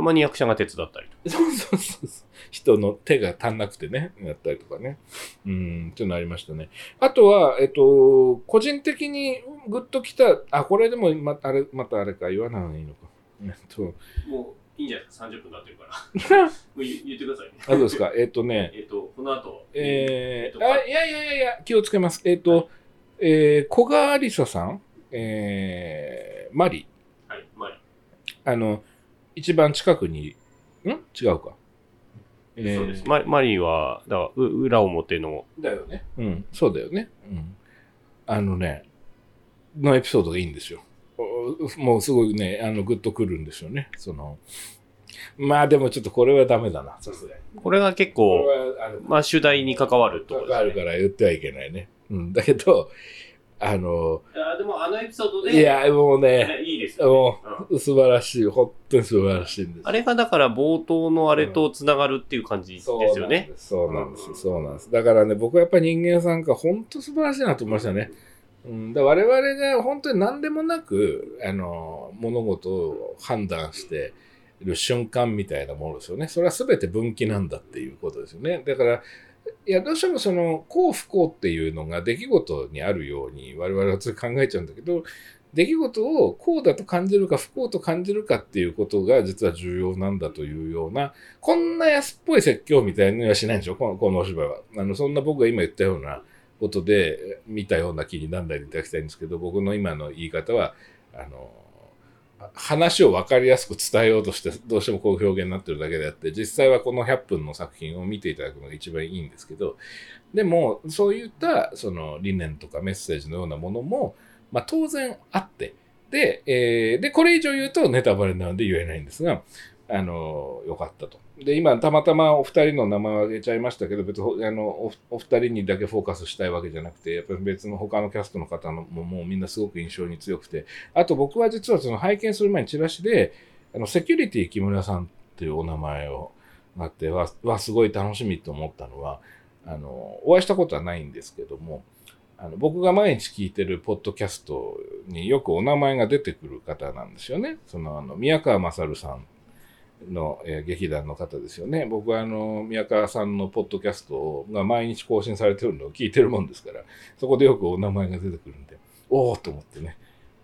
たまに役者が手伝ったりと。そうそうそうそう。人の手が足んなくてね、やったりとかね。うん、っていうのありましたね。あとは、えっと、個人的にグッときた、あ、これでもまあれ、またあれか、言わない方がいいのか。えっと、もういいんじゃない？ですか ?30 分経ってるから。もう言言ってくださいね。あ、どうですか？えっとね、えっと、この後。えー、えっとあ、いやいやいやいや、気をつけます。えっと、えー、小川りささん、えー、マリ、はい、まあ、あの、一番近くに、ん？違うか。えそうです。ママリーは、だから、う裏表の、だよね。うん、そうだよね。うん。あのね、のエピソードがいいんですよ。おもうすごいね、あの、グッとくるんですよね。その、まあでもちょっとこれはダメだな、さすがに。これが結こ構、まあ、主題に関わるところあるから言ってはいけないね。うん。だけど、あの、あでも、あのエピソードいや、もうね、ねいいですよ、もね。う、素晴らしい。本当に素晴らしいんです。あれがだから冒頭のあれとつながるっていう感じですよね。そうなんです。そうなんです。だからね、僕はやっぱり人間参加、本当素晴らしいなと思いましたね。うん、だ我々が本当に何でもなく、あの、物事を判断している瞬間みたいなものですよね。それは全て分岐なんだっていうことですよね。だから、いや、どうしてもその、幸不幸っていうのが出来事にあるように我々はつい考えちゃうんだけど、出来事をこうだと感じるか不幸と感じるかっていうことが実は重要なんだというような、こんな安っぽい説教みたいにはしないんでしょ、このこのお芝居は。あの、そんな僕が今言ったようなことで見たような気にならないでいただきたいんですけど、僕の今の言い方は、あの、話を分かりやすく伝えようとして、どうしてもこういう表現になってるだけであって、実際はこの100分の作品を見ていただくのが一番いいんですけど、でも、そういったその理念とかメッセージのようなものも、まあ当然あって、で、えーで、これ以上言うとネタバレなので言えないんですが、あの、よかったと。で、今、たまたまお二人の名前を挙げちゃいましたけど、別にあのおお二人にだけフォーカスしたいわけじゃなくて、やっぱり別の他のキャストの方のももうみんなすごく印象に強くて、あと僕は実はその拝見する前にチラシで、あの、セキュリティ木村さんっていうお名前をあって、わ、わすごい楽しみと思ったのは、あの、お会いしたことはないんですけども、あの僕が毎日聞いてるポッドキャストによくお名前が出てくる方なんですよね。その、あの、宮川勝さんの、えー劇団の方ですよね。僕はあの、宮川さんのポッドキャストが毎日更新されてるのを聞いてるもんですから、そこでよくお名前が出てくるんで、おおと思ってね、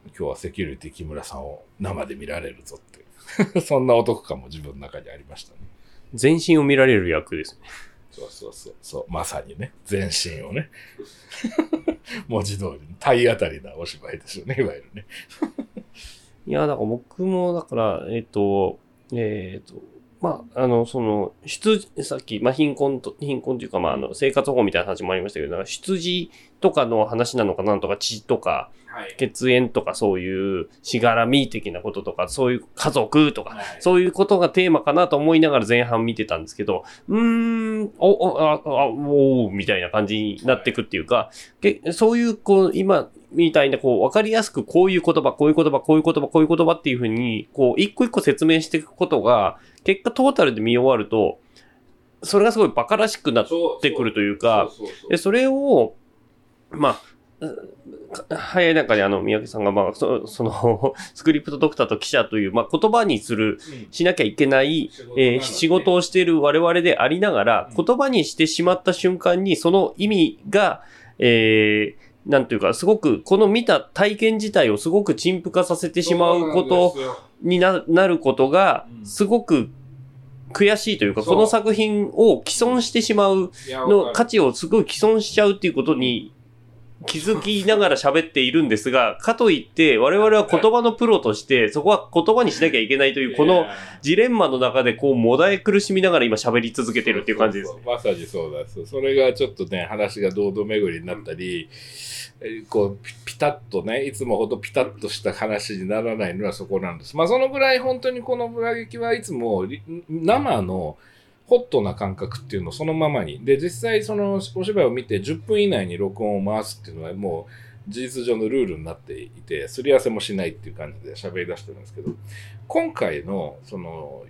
今日はセキュリティ木村さんを生で見られるぞって。そんな男感も自分の中にありましたね。全身を見られる役ですね。そうそうそう。そうまさにね。全身をね。文字通り、体当たりなお芝居ですよね、いわゆるね。いや、だから僕も、だから、えっ、と、えっ、と、まあ、あの、その、出、さっき、まあ、貧困と、貧困というか、まあ、あの、生活保護みたいな話もありましたけど、出自とかの話なのかなんとか、血とか、はい。血縁とか、そういう、しがらみ的なこととか、そういう家族とか、はいそういうことがテーマかなと思いながら前半見てたんですけど、うーん、お、お、あ、あ、おーみたいな感じになってくっていうか、けそういう、こう、今、みたいな、こう、わかりやすく、こういう言葉、こういう言葉、こういう言葉、こういう言葉っていうふうに、こう、一個一個説明していくことが、結果トータルで見終わると、それがすごい馬鹿らしくなってくるというか、で、それを、まあ、う早い中であの、三宅さんが、まあ、そ その、スクリプトドクターと記者という、まあ、言葉にする、うん。しなきゃいけない、仕事なのえーで仕事をしている我々でありながら、うん。言葉にしてしまった瞬間に、その意味が、えーなんていうか、すごく、この見た体験自体をすごく陳腐化させてしまうことにななることがう、ん。すごく悔しいというか、この作品を既存してしまうの価値をすごい既存しちゃうっていうことに気づきながら喋っているんですが、かといって我々は言葉のプロとしてそこは言葉にしなきゃいけないというこのジレンマの中でこうもだえ苦しみながら今喋り続けてるっていう感じですね。そうそうそうまさにそうなんですよそれがちょっとね話が堂々巡りになったり、えーこうピタッとねいつもほどピタッとした話にならないのはそこなんですまあそのぐらい本当にこのブラ劇はいつも生のホットな感覚っていうのをそのままにで実際そのお芝居を見て10分以内に録音を回すっていうのはもう事実上のルールになっていてすり合わせもしないっていう感じで喋り出してるんですけど今回のその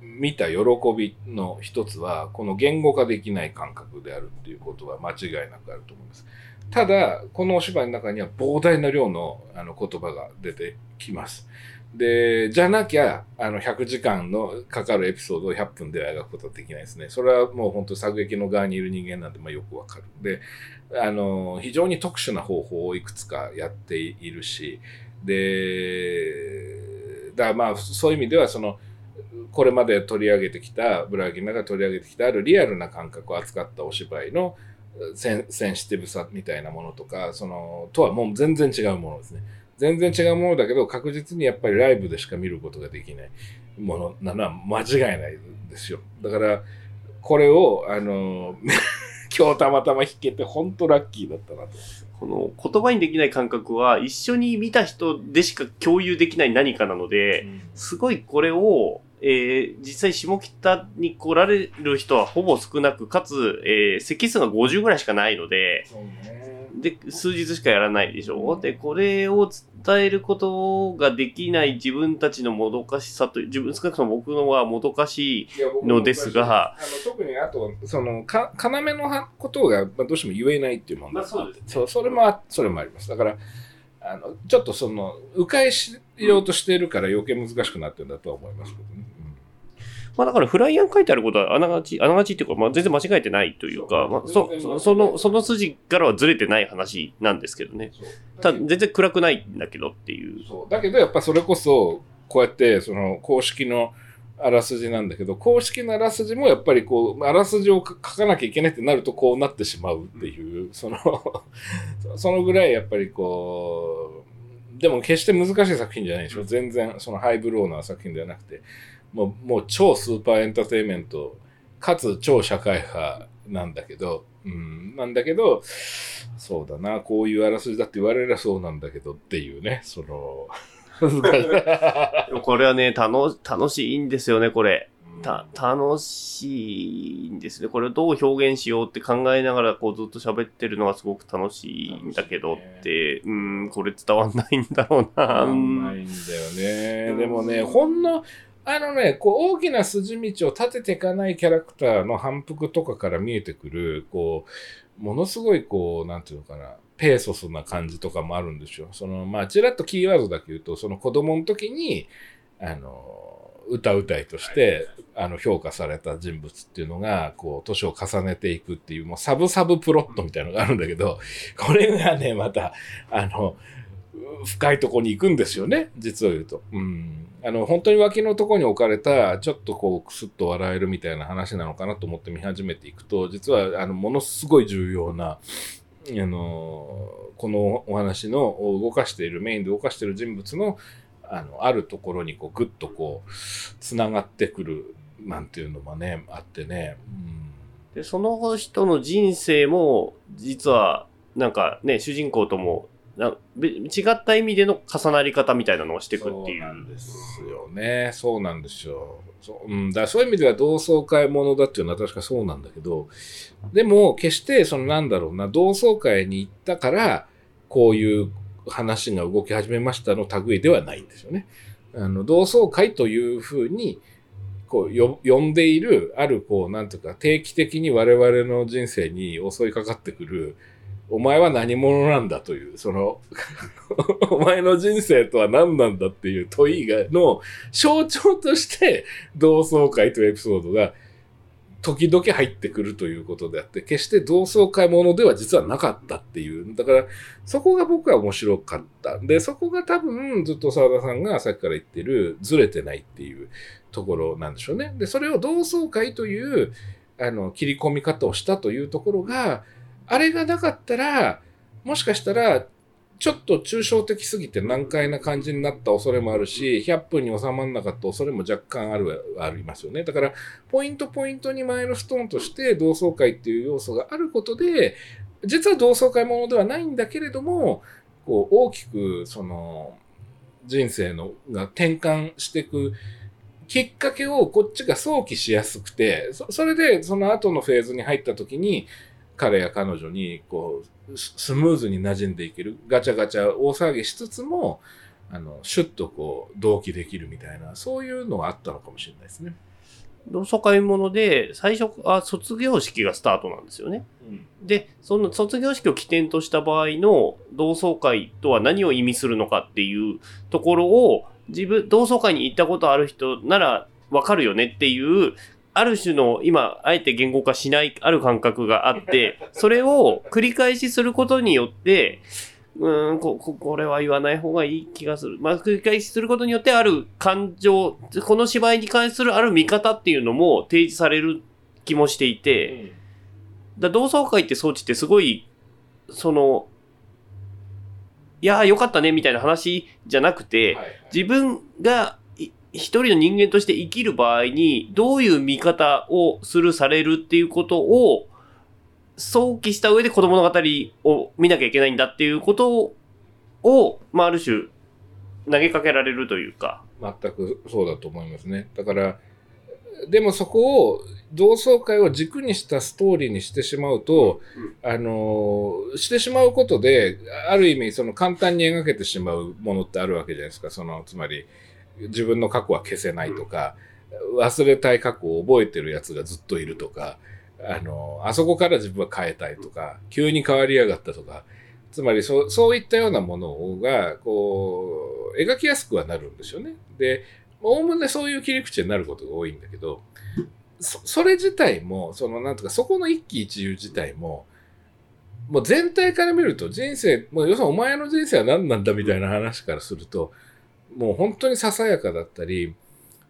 見た喜びの一つはこの言語化できない感覚であるっていうことは間違いなくあると思います。ただこのお芝居の中には膨大な量のあの言葉が出てきます。でじゃなきゃあの100時間のかかるエピソードを100分で描くことはできないですね。それはもう本当作劇の側にいる人間なんで、まあ、よくわかる。であの非常に特殊な方法をいくつかやっているしでだまあそういう意味ではそのこれまで取り上げてきたブラギナが取り上げてきたあるリアルな感覚を扱ったお芝居のセンセンシティブさみたいなものとかそのとはもう全然違うものですね。全然違うものだけど確実にやっぱりライブでしか見ることができない。ものなのは間違いないですよ。だからこれをあの 今日たまたま弾けて本当ラッキーだったなと。この言葉にできない感覚は一緒に見た人でしか共有できない何かなので、すごいこれを、えー実際下北に来られる人はほぼ少なく、かつ、えー席数が50ぐらいしかないので、で、数日しかやらないでしょで、これを伝えることができない自分たちのもどかしさという、自分、少なくとも僕のはもどかしい、のですがあの特にあとそのか要のはことがまあどうしても言えないっていう問題まあそうですね。そうそれもあそれもあります。だからあのちょっとその迂回しようとしているから余計難しくなってるんだとは思いますけどね、まあだからフライヤーに書いてあることはあながち、あながちっていうか、まあ全然間違えてないというか、まあそ、そその、その筋からはずれてない話なんですけどね。ただ全然暗くないんだけどっていう。そう。だけどやっぱそれこそこうやってその公式のあらすじなんだけど公式のあらすじもやっぱりこうあらすじを書かなきゃいけないってなるとこうなってしまうっていう、その そのぐらいやっぱりこうでも決して難しい作品じゃないでしょ。全然そのハイブローな作品ではなくて。もうもう超スーパーエンターテインメントかつ超社会派なんだけど、うん、なんだけどそうだなこういうあらすじだって言われればそうなんだけどっていうねその これはね、楽、楽しいんですよね、これ。た、楽しいんですね。これをどう表現しようって考えながら、こうずっと喋ってるのがすごく楽しいんだけどって、うーん、これ伝わんないんだろうな。うまいんだよね。でもね、ほんの、あのね、こう大きな筋道を立てていかないキャラクターの反復とかから見えてくる、こう、ものすごいこう、なんていうのかな、ペーソスな感じとかもあるんですよ。その、まあ、ちらっとキーワードだけ言うと、その子供の時に、あの、歌うたいとして、あの、評価された人物っていうのが、こう、年を重ねていくっていう、もうサブサブプロットみたいなのがあるんだけど、これがね、また、あの、深いとこに行くんですよね、実を言うと。うん。あの、本当に脇のとこに置かれた、ちょっとこう、くすっと笑えるみたいな話なのかなと思って見始めていくと、実は、あの、ものすごい重要な、あの、このお話の動かしている、メインで動かしている人物の、あの、あるところにこう、ぐっとこう、つながってくる、なんていうのもね、あってね。うん、で、その人の人生も、実は、なんかね、主人公ともな違った意味での重なり方みたいなのをしていくっていう。そうなんですよね。そうなんですよ。そう,、うん、だそういう意味では同窓会ものだっていうのは確かそうなんだけど、でも決してそのなんだろうな、同窓会に行ったから、こういう話が動き始めましたの類ではないんですよね。あの、同窓会というふうに、こう、呼んでいる、ある、こう、なんていうか、定期的に我々の人生に襲いかかってくる、お前は何者なんだという、その お前の人生とは何なんだっていう問いが、の象徴として、同窓会というエピソードが、時々入ってくるということであって、決して同窓会ものでは実はなかったっていう。だから、そこが僕は面白かった。で、そこが多分ずっと沢田さんがさっきから言ってるずれてないっていうところなんでしょうね。で、それを同窓会という、あの、切り込み方をしたというところが、あれがなかったら、もしかしたら、ちょっと抽象的すぎて難解な感じになった恐れもあるし、100分に収まらなかった恐れも若干ある、ありますよね。だから、ポイントポイントにマイルストーンとして同窓会っていう要素があることで、実は同窓会ものではないんだけれども、こう、大きく、その、人生のが転換していくきっかけをこっちが想起しやすくて、それでその後のフェーズに入った時に、彼や彼女にこうスムーズに馴染んでいけるガチャガチャ大騒ぎしつつもあのシュッとこう同期できるみたいなそういうのがあったのかもしれないですね。同窓会もので最初は卒業式がスタートなんですよね。うん、でその卒業式を起点とした場合の同窓会とは何を意味するのかっていうところを自分同窓会に行ったことある人ならわかるよねっていうある種の今、あえて言語化しない、ある感覚があって、それを繰り返しすることによって、うん、こ、これは言わない方がいい気がする。まあ、繰り返しすることによって、ある感情、この芝居に関するある見方っていうのも提示される気もしていて、だ同窓会って装置ってすごい、その、いやーよかったねみたいな話じゃなくて、自分が一人の人間として生きる場合に、どういう見方をするされるっていうことを、想起した上で子供物語を見なきゃいけないんだっていうことを、まあ、ある種、投げかけられるというか。全くそうだと思いますね。だから、でもそこを同窓会を軸にしたストーリーにしてしまうと、うん、あの、してしまうことで、ある意味その簡単に描けてしまうものってあるわけじゃないですか。その、つまり、自分の過去は消せないとか、忘れたい過去を覚えてるやつがずっといるとか、あの、あそこから自分は変えたいとか、急に変わりやがったとか、つまりそそういったようなものが、こう、描きやすくはなるんですよね。で、おおむねそういう切り口になることが多いんだけど、そそれ自体も、その、なんとか、そこの一喜一憂自体も、もう全体から見ると人生、もう要するにお前の人生は何なんだみたいな話からすると、もう本当にささやかだったり、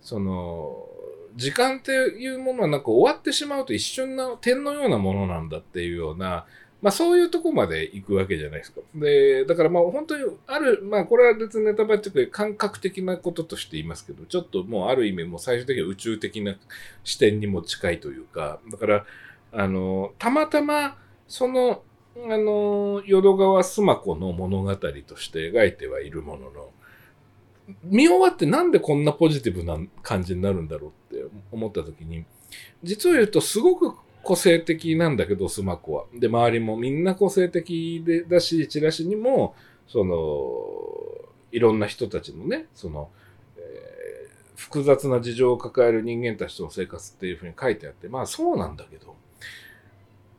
その、時間っていうものはなんか終わってしまうと一瞬の点のようなものなんだっていうような、まあそういうとこまで行くわけじゃないですか。で、だからまあ本当にある、まあこれは別にネタバレっていうか感覚的なこととして言いますけど、ちょっともうある意味もう最終的には宇宙的な視点にも近いというか、だから、あの、たまたまその、あの、淀川須磨子の物語として描いてはいるものの、見終わってなんでこんなポジティブな感じになるんだろうって思った時に、実を言うとすごく個性的なんだけど、スマコは。で、周りもみんな個性的でだし、チラシにも、その、いろんな人たちのね、その、え、複雑な事情を抱える人間たちとの生活っていうふうに書いてあって、まあそうなんだけど、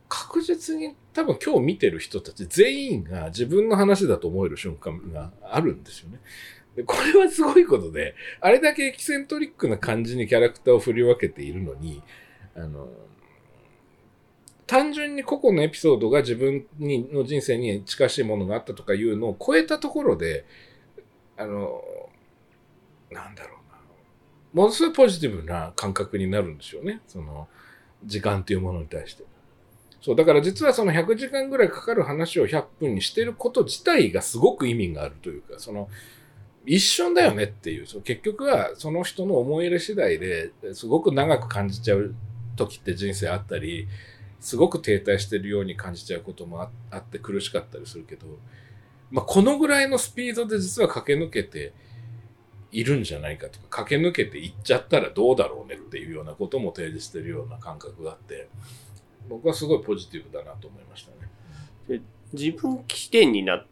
確実に多分今日見てる人たち全員が自分の話だと思える瞬間があるんですよね。でこれはすごいことで、あれだけエキセントリックな感じにキャラクターを振り分けているのに、あの、単純に個々のエピソードが自分にの人生に近しいものがあったとかいうのを超えたところで、あの、なんだろうな。ものすごいポジティブな感覚になるんですよね。その、時間っていうものに対して。そう、だから実はその100時間ぐらいかかる話を100分にしてること自体がすごく意味があるというか、その、一瞬だよねっていう、そう結局はその人の思い入れ次第ですごく長く感じちゃう時って人生あったり、すごく停滞してるように感じちゃうこともあって苦しかったりするけど、まあ、このぐらいのスピードで実は駆け抜けているんじゃないかとか、駆け抜けていっちゃったらどうだろうねっていうようなことも提示してるような感覚があって、僕はすごいポジティブだなと思いましたね。自分起点にな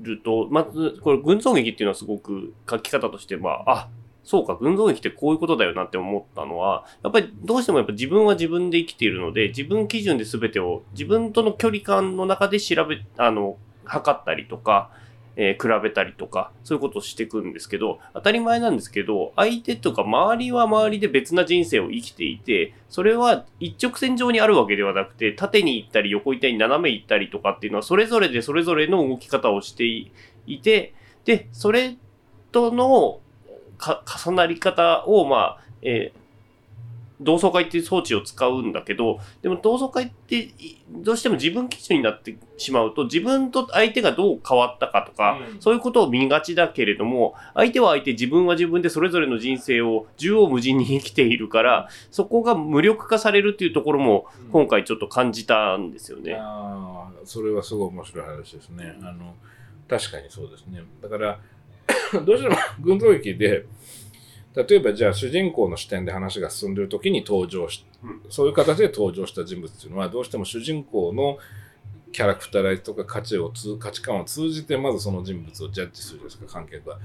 ると、まず、これ群像劇っていうのはすごく書き方としては、あ、そうか、群像劇ってこういうことだよなって思ったのは、やっぱりどうしてもやっぱ自分は自分で生きているので、自分基準で全てを自分との距離感の中で調べ、あの、測ったりとか、え、比べたりとか、そういうことをしていくんですけど、当たり前なんですけど、相手とか周りは周りで別な人生を生きていて、それは一直線上にあるわけではなくて、縦に行ったり横行ったり斜め行ったりとかっていうのは、それぞれでそれぞれの動き方をしていて、で、それとの重なり方を、まあ、え、同窓会っていう装置を使うんだけど、でも同窓会ってどうしても自分基準になってしまうと、自分と相手がどう変わったかとか、うん、そういうことを見がちだけれども、相手は相手、自分は自分でそれぞれの人生を縦横無尽に生きているから、そこが無力化されるっていうところも、今回ちょっと感じたんですよね。うん、ああ、それはすごい面白い話ですね。あの、確かにそうですね。だから、どうしても 群像劇で、例えばじゃあ主人公の視点で話が進んでる時に登場し、そういう形で登場した人物っていうのはどうしても主人公のキャラクターライズとか価値を価値観を通じてまずその人物をジャッジするんですか観客は。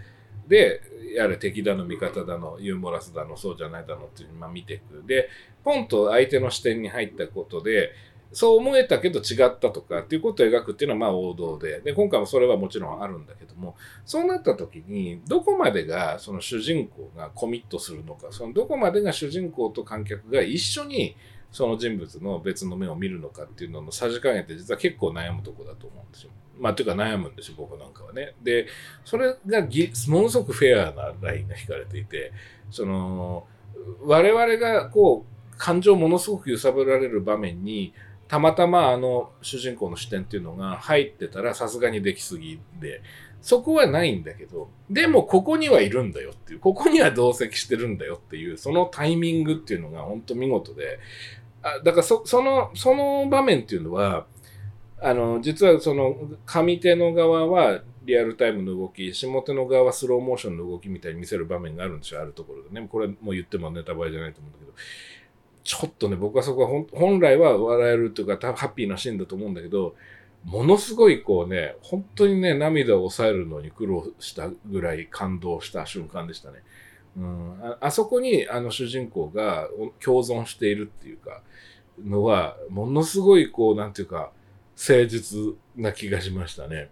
でやれ敵だの味方だのユーモラスだのそうじゃないだのっていうのを見ていく。でポンと相手の視点に入ったことでそう思えたけど違ったとかっていうことを描くっていうのはまあ王道で、で、今回もそれはもちろんあるんだけども、そうなった時に、どこまでがその主人公がコミットするのか、そのどこまでが主人公と観客が一緒にその人物の別の目を見るのかっていうののさじ加減って実は結構悩むとこだと思うんですよ。まあ、というか悩むんですよ、僕なんかはね。で、それがぎものすごくフェアなラインが引かれていて、その、我々がこう、感情をものすごく揺さぶられる場面に、たまたまあの主人公の視点っていうのが入ってたらさすがにできすぎで、そこはないんだけど、でもここにはいるんだよっていう、ここには同席してるんだよっていう、そのタイミングっていうのが本当見事で、あだからその、その場面っていうのは、あの、実はその上手の側はリアルタイムの動き、下手の側はスローモーションの動きみたいに見せる場面があるんですよ、あるところでね。これもう言ってもネタバレじゃないと思うんだけど。ちょっとね、僕はそこは本来は笑えるというか、ハッピーなシーンだと思うんだけど、ものすごいこうね、本当にね、涙を抑えるのに苦労したぐらい感動した瞬間でしたね。うん、ああそこにあの主人公が共存しているっていうか、のは、ものすごいこう、なんていうか、誠実な気がしましたね。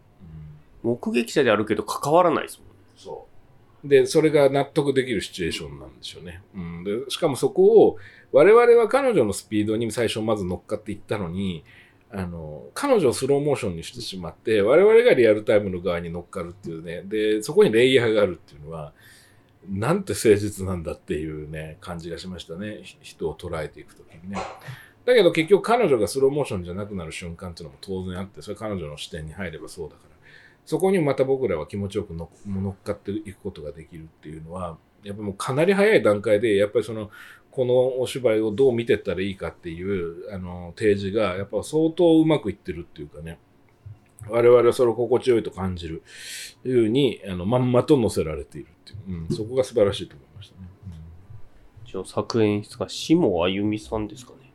うん、目撃者であるけど関わらないですもんね。そう。で、それが納得できるシチュエーションなんですよね。うん、でしかもそこを、我々は彼女のスピードに最初まず乗っかっていったのに、あの、彼女をスローモーションにしてしまって、我々がリアルタイムの側に乗っかるっていうね、で、そこにレイヤーがあるっていうのは、なんて誠実なんだっていうね、感じがしましたね。人を捉えていくときにね。だけど結局彼女がスローモーションじゃなくなる瞬間っていうのも当然あって、それ彼女の視点に入ればそうだから。そこにまた僕らは気持ちよく乗っかっていくことができるっていうのは、やっぱもうかなり早い段階で、やっぱりそのこのお芝居をどう見てったらいいかっていうあの提示がやっぱ相当うまくいってるっていうかね我々はそれを心地よいと感じるいうにあのまんまと載せられているっていう、うん、そこが素晴らしいと思いましたね。うん、作演出が下あゆみさんですかね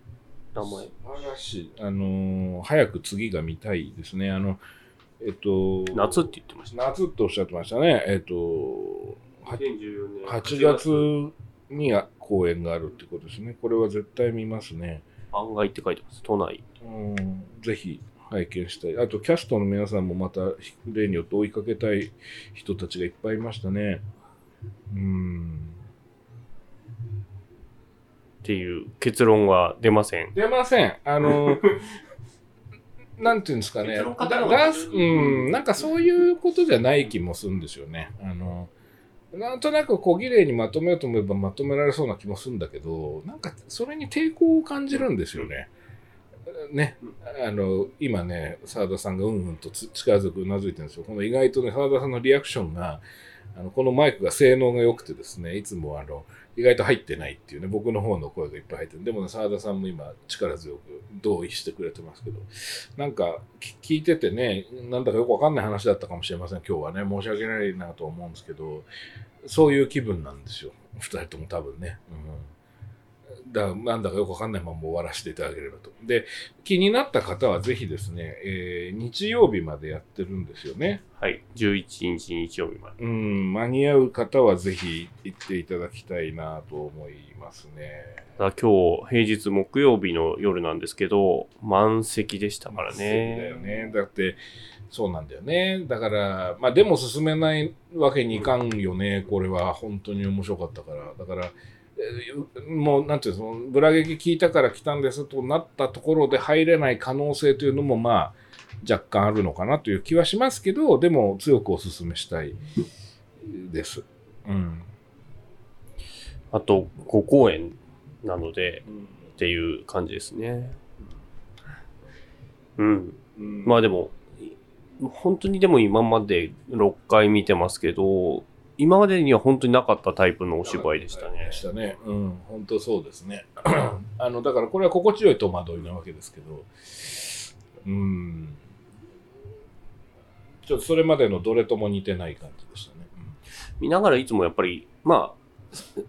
名前。素晴らしい。あのー、早く次が見たいですね。あの、えっと、夏って言ってました。夏っておっしゃってましたね。えっと、2014年8月に公演があるってことですね。これは絶対見ますね。案外って書いてます。都内。うん、ぜひ拝見したい。あと、キャストの皆さんもまた、例によって追いかけたい人たちがいっぱいいましたね。うん。っていう結論は出ません。出ません。あの、なんていうんですかね。結論うん、なんかそういうことじゃない気もするんですよね。あの、なんとなく小綺麗にまとめようと思えばまとめられそうな気もするんだけど、なんかそれに抵抗を感じるんですよね。ね、あの、今ね、澤田さんがうんうんと近づくうなずいてるんですよ。この意外とね、澤田さんのリアクションが、あのこのマイクが性能が良くてですね、いつもあの、意外と入ってないっていうね、僕の方の声がいっぱい入ってる。でもね、澤田さんも今力強く同意してくれてますけど、なんか聞いててね、なんだかよくわかんない話だったかもしれません、今日はね。申し訳ないなと思うんですけど、そういう気分なんですよ。二人とも多分ね。うん、だなんだかよくわかんないまま終わらせていただければと。で、気になった方はぜひですね、えー日曜日までやってるんですよね。はい。11日日曜日まで。うん、間に合う方はぜひ行っていただきたいなと思いますね。だ今日、平日木曜日の夜なんですけど、満席でしたからそうだよね。ね。だって、そうなんだよね。だから、まあでも進めないわけにいかんよね。これは本当に面白かったから。だから、えーもう、なんていうの、ブラ劇聞いたから来たんですとなったところで入れない可能性というのも、まあ、若干あるのかなという気はしますけど、でも強くお勧めしたいです。うん。あと5公演なので、っていう感じですね。うん。うんまあでも、本当にでも今まで6回見てますけど、今までには本当になかったタイプのお芝居でしたねで。したね。うん、本当そうですね。あの、だからこれは心地よい戸惑いなわけですけど、うん。ちょっとそれまでのどれとも似てない感じでしたね。見ながらいつもやっぱり、まあ、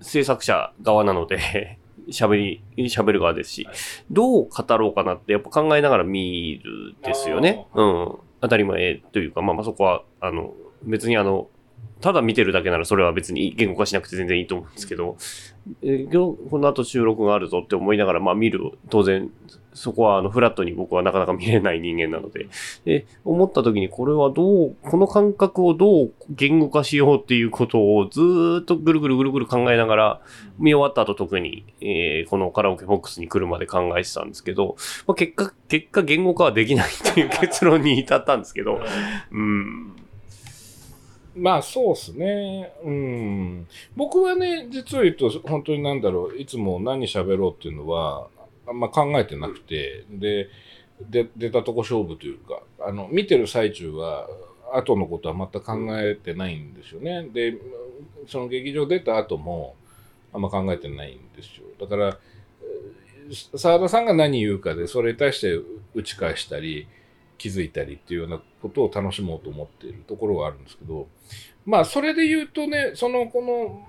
制作者側なので、喋り、喋る側ですし、どう語ろうかなってやっぱ考えながら見るですよね。あうん。当たり前というか、まあまあそこは、あの、別にあの、ただ見てるだけならそれは別に言語化しなくて全然いいと思うんですけど、えー今日この後収録があるぞって思いながら、まあ見る、当然、そこはあのフラットに僕はなかなか見れない人間なので、で、思った時にこれはどう、この感覚をどう言語化しようっていうことをずーっとぐるぐるぐるぐる考えながら、見終わった後特に、えーこのカラオケボックスに来るまで考えてたんですけど、まあ、結果、結果言語化はできないっていう結論に至ったんですけど、うん。まあそうですね。うん。僕はね、実を言うと、本当になんだろう、いつも何喋ろうっていうのは、あんま考えてなくて、で、で出たとこ勝負というか、あの、見てる最中は、後のことは全く考えてないんですよね。で、その劇場出た後も、あんま考えてないんですよ。だから、澤田さんが何言うかで、それに対して打ち返したり、気づいたりっていうようなことを楽しもうと思っているところがあるんですけど、まあ、それで言うとね、その、この、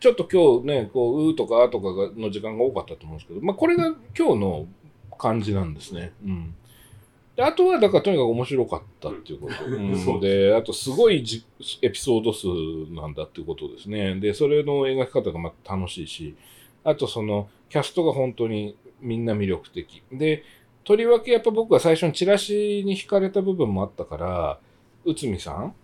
ちょっと今日ね、こう、うーとかあとかがの時間が多かったと思うんですけど、まあ、これが今日の感じなんですね。うん。であとは、だからとにかく面白かったっていうこと。うん、で、あとすごいじエピソード数なんだっていうことですね。で、それの描き方がまた楽しいし、あとその、キャストが本当にみんな魅力的。で、とりわけやっぱ僕は最初にチラシに惹かれた部分もあったから、内海さん？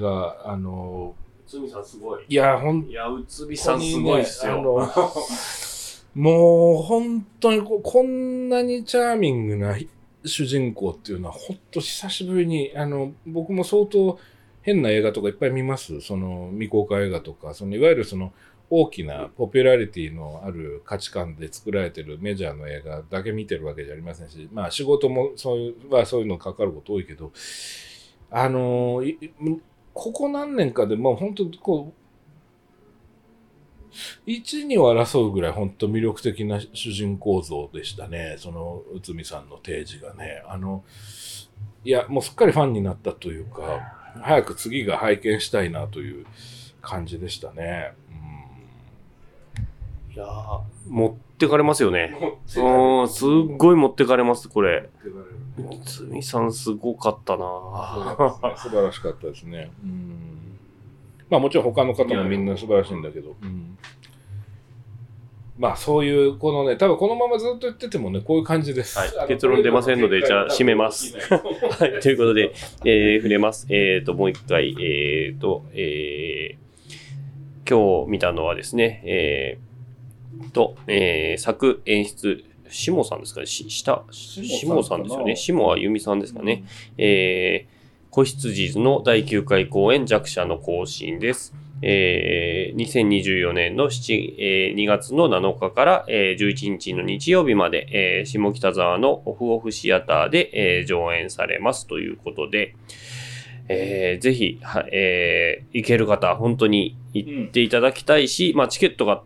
が、あの、内海さんすごい。いや、ほんいや、内海さんすごいっすよ。もう本当にここんなにチャーミングな主人公っていうのは本当久しぶりに、あの、僕も相当変な映画とかいっぱい見ます。その未公開映画とか、そのいわゆるその大きなポピュラリティのある価値観で作られてるメジャーの映画だけ見てるわけじゃありませんし、まあ仕事もそういう、はそういうのかかること多いけど、あのここ何年かでもう本当こう、一二を争うぐらい本当魅力的な主人公像でしたね。その内海さんの提示がね。あの、いや、もうすっかりファンになったというか、早く次が拝見したいなという感じでしたね。いやー持ってかれますよね。うんうん、すっごい持ってかれます、これ。持ってかれる内海さんすごかったなね 素晴らしかったですね。うんまあもちろん他の方もみんな素晴らしいんだけど。うんまあそういう、このね、多分このままずっと言っててもね、こういう感じです。はい結論出ませんのでじゃあ締めます。はい、ということで、えー、触れます。えっ、と、もう一回、えっ、と、えー、今日見たのはですね、えー、と、えー作演出、しもさんですかねし下、しもさんですよね。しもあゆみさんですかね。えー、子羊図の第9回公演弱者の更新です。えー、2024年の7、えー2月の7日から、えー11日の日曜日まで、えー下北沢のオフオフシアターで、えー上演されますということで、えーぜひ、はえー行ける方、本当に行っていただきたいし、まあ、チケットが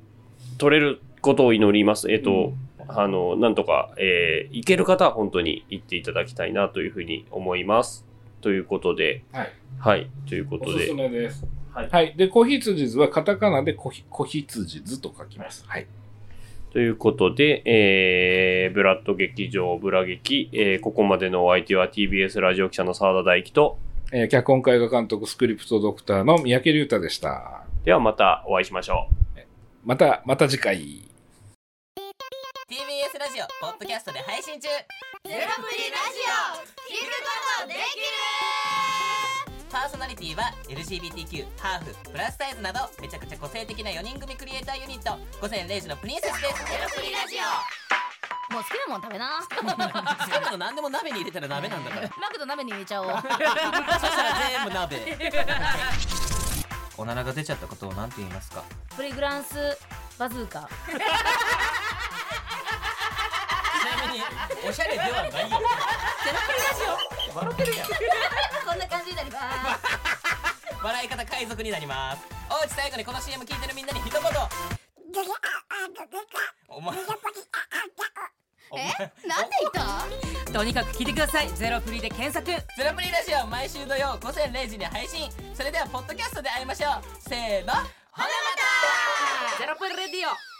取れることを祈ります。えっ、と、あの、なんとか、えー行ける方は本当に行っていただきたいなというふうに思います。ということで、はい。はい、ということでおすす、めです。はいはい。で、子羊図はカタカナで子ひ子羊図と書きます。はい。ということで、えー、ブラッド劇場、ブラ劇、えーここまでのお相手は TBS ラジオ記者の澤田大樹と、えー脚本会画監督スクリプトドクターの三宅龍太でした。ではまたお会いしましょう。また、また次回。TBS ラジオポッドキャストで配信中。ゼロプリラジオ。聞くことできるパーソナリティは LGBTQ ハーフプラスサイズなどめちゃくちゃ個性的な4人組クリエイターユニット。午前0時のプリンセスです。ゼロプリラジオ。もう好きなもん食べな。好きなの何でも鍋に入れたら鍋なんだから。マクド鍋に入れちゃおう。そしたら全部鍋 おならが出ちゃったことを何て言いますか？プリグランスバズーカ。ちなみにおしゃれではないよゼロプリラジオ。笑ってるやん。こんな感じになります。笑い方海賊になります。おうち最後にこの CM 聞いてるみんなに一言。お前お前なんで言った？とにかく聞いてください。ゼロフリで検索。ゼロプリラジオ毎週土曜午前0時に配信。それではポッドキャストで会いましょう。せーのほなまた。ゼロプリレディオ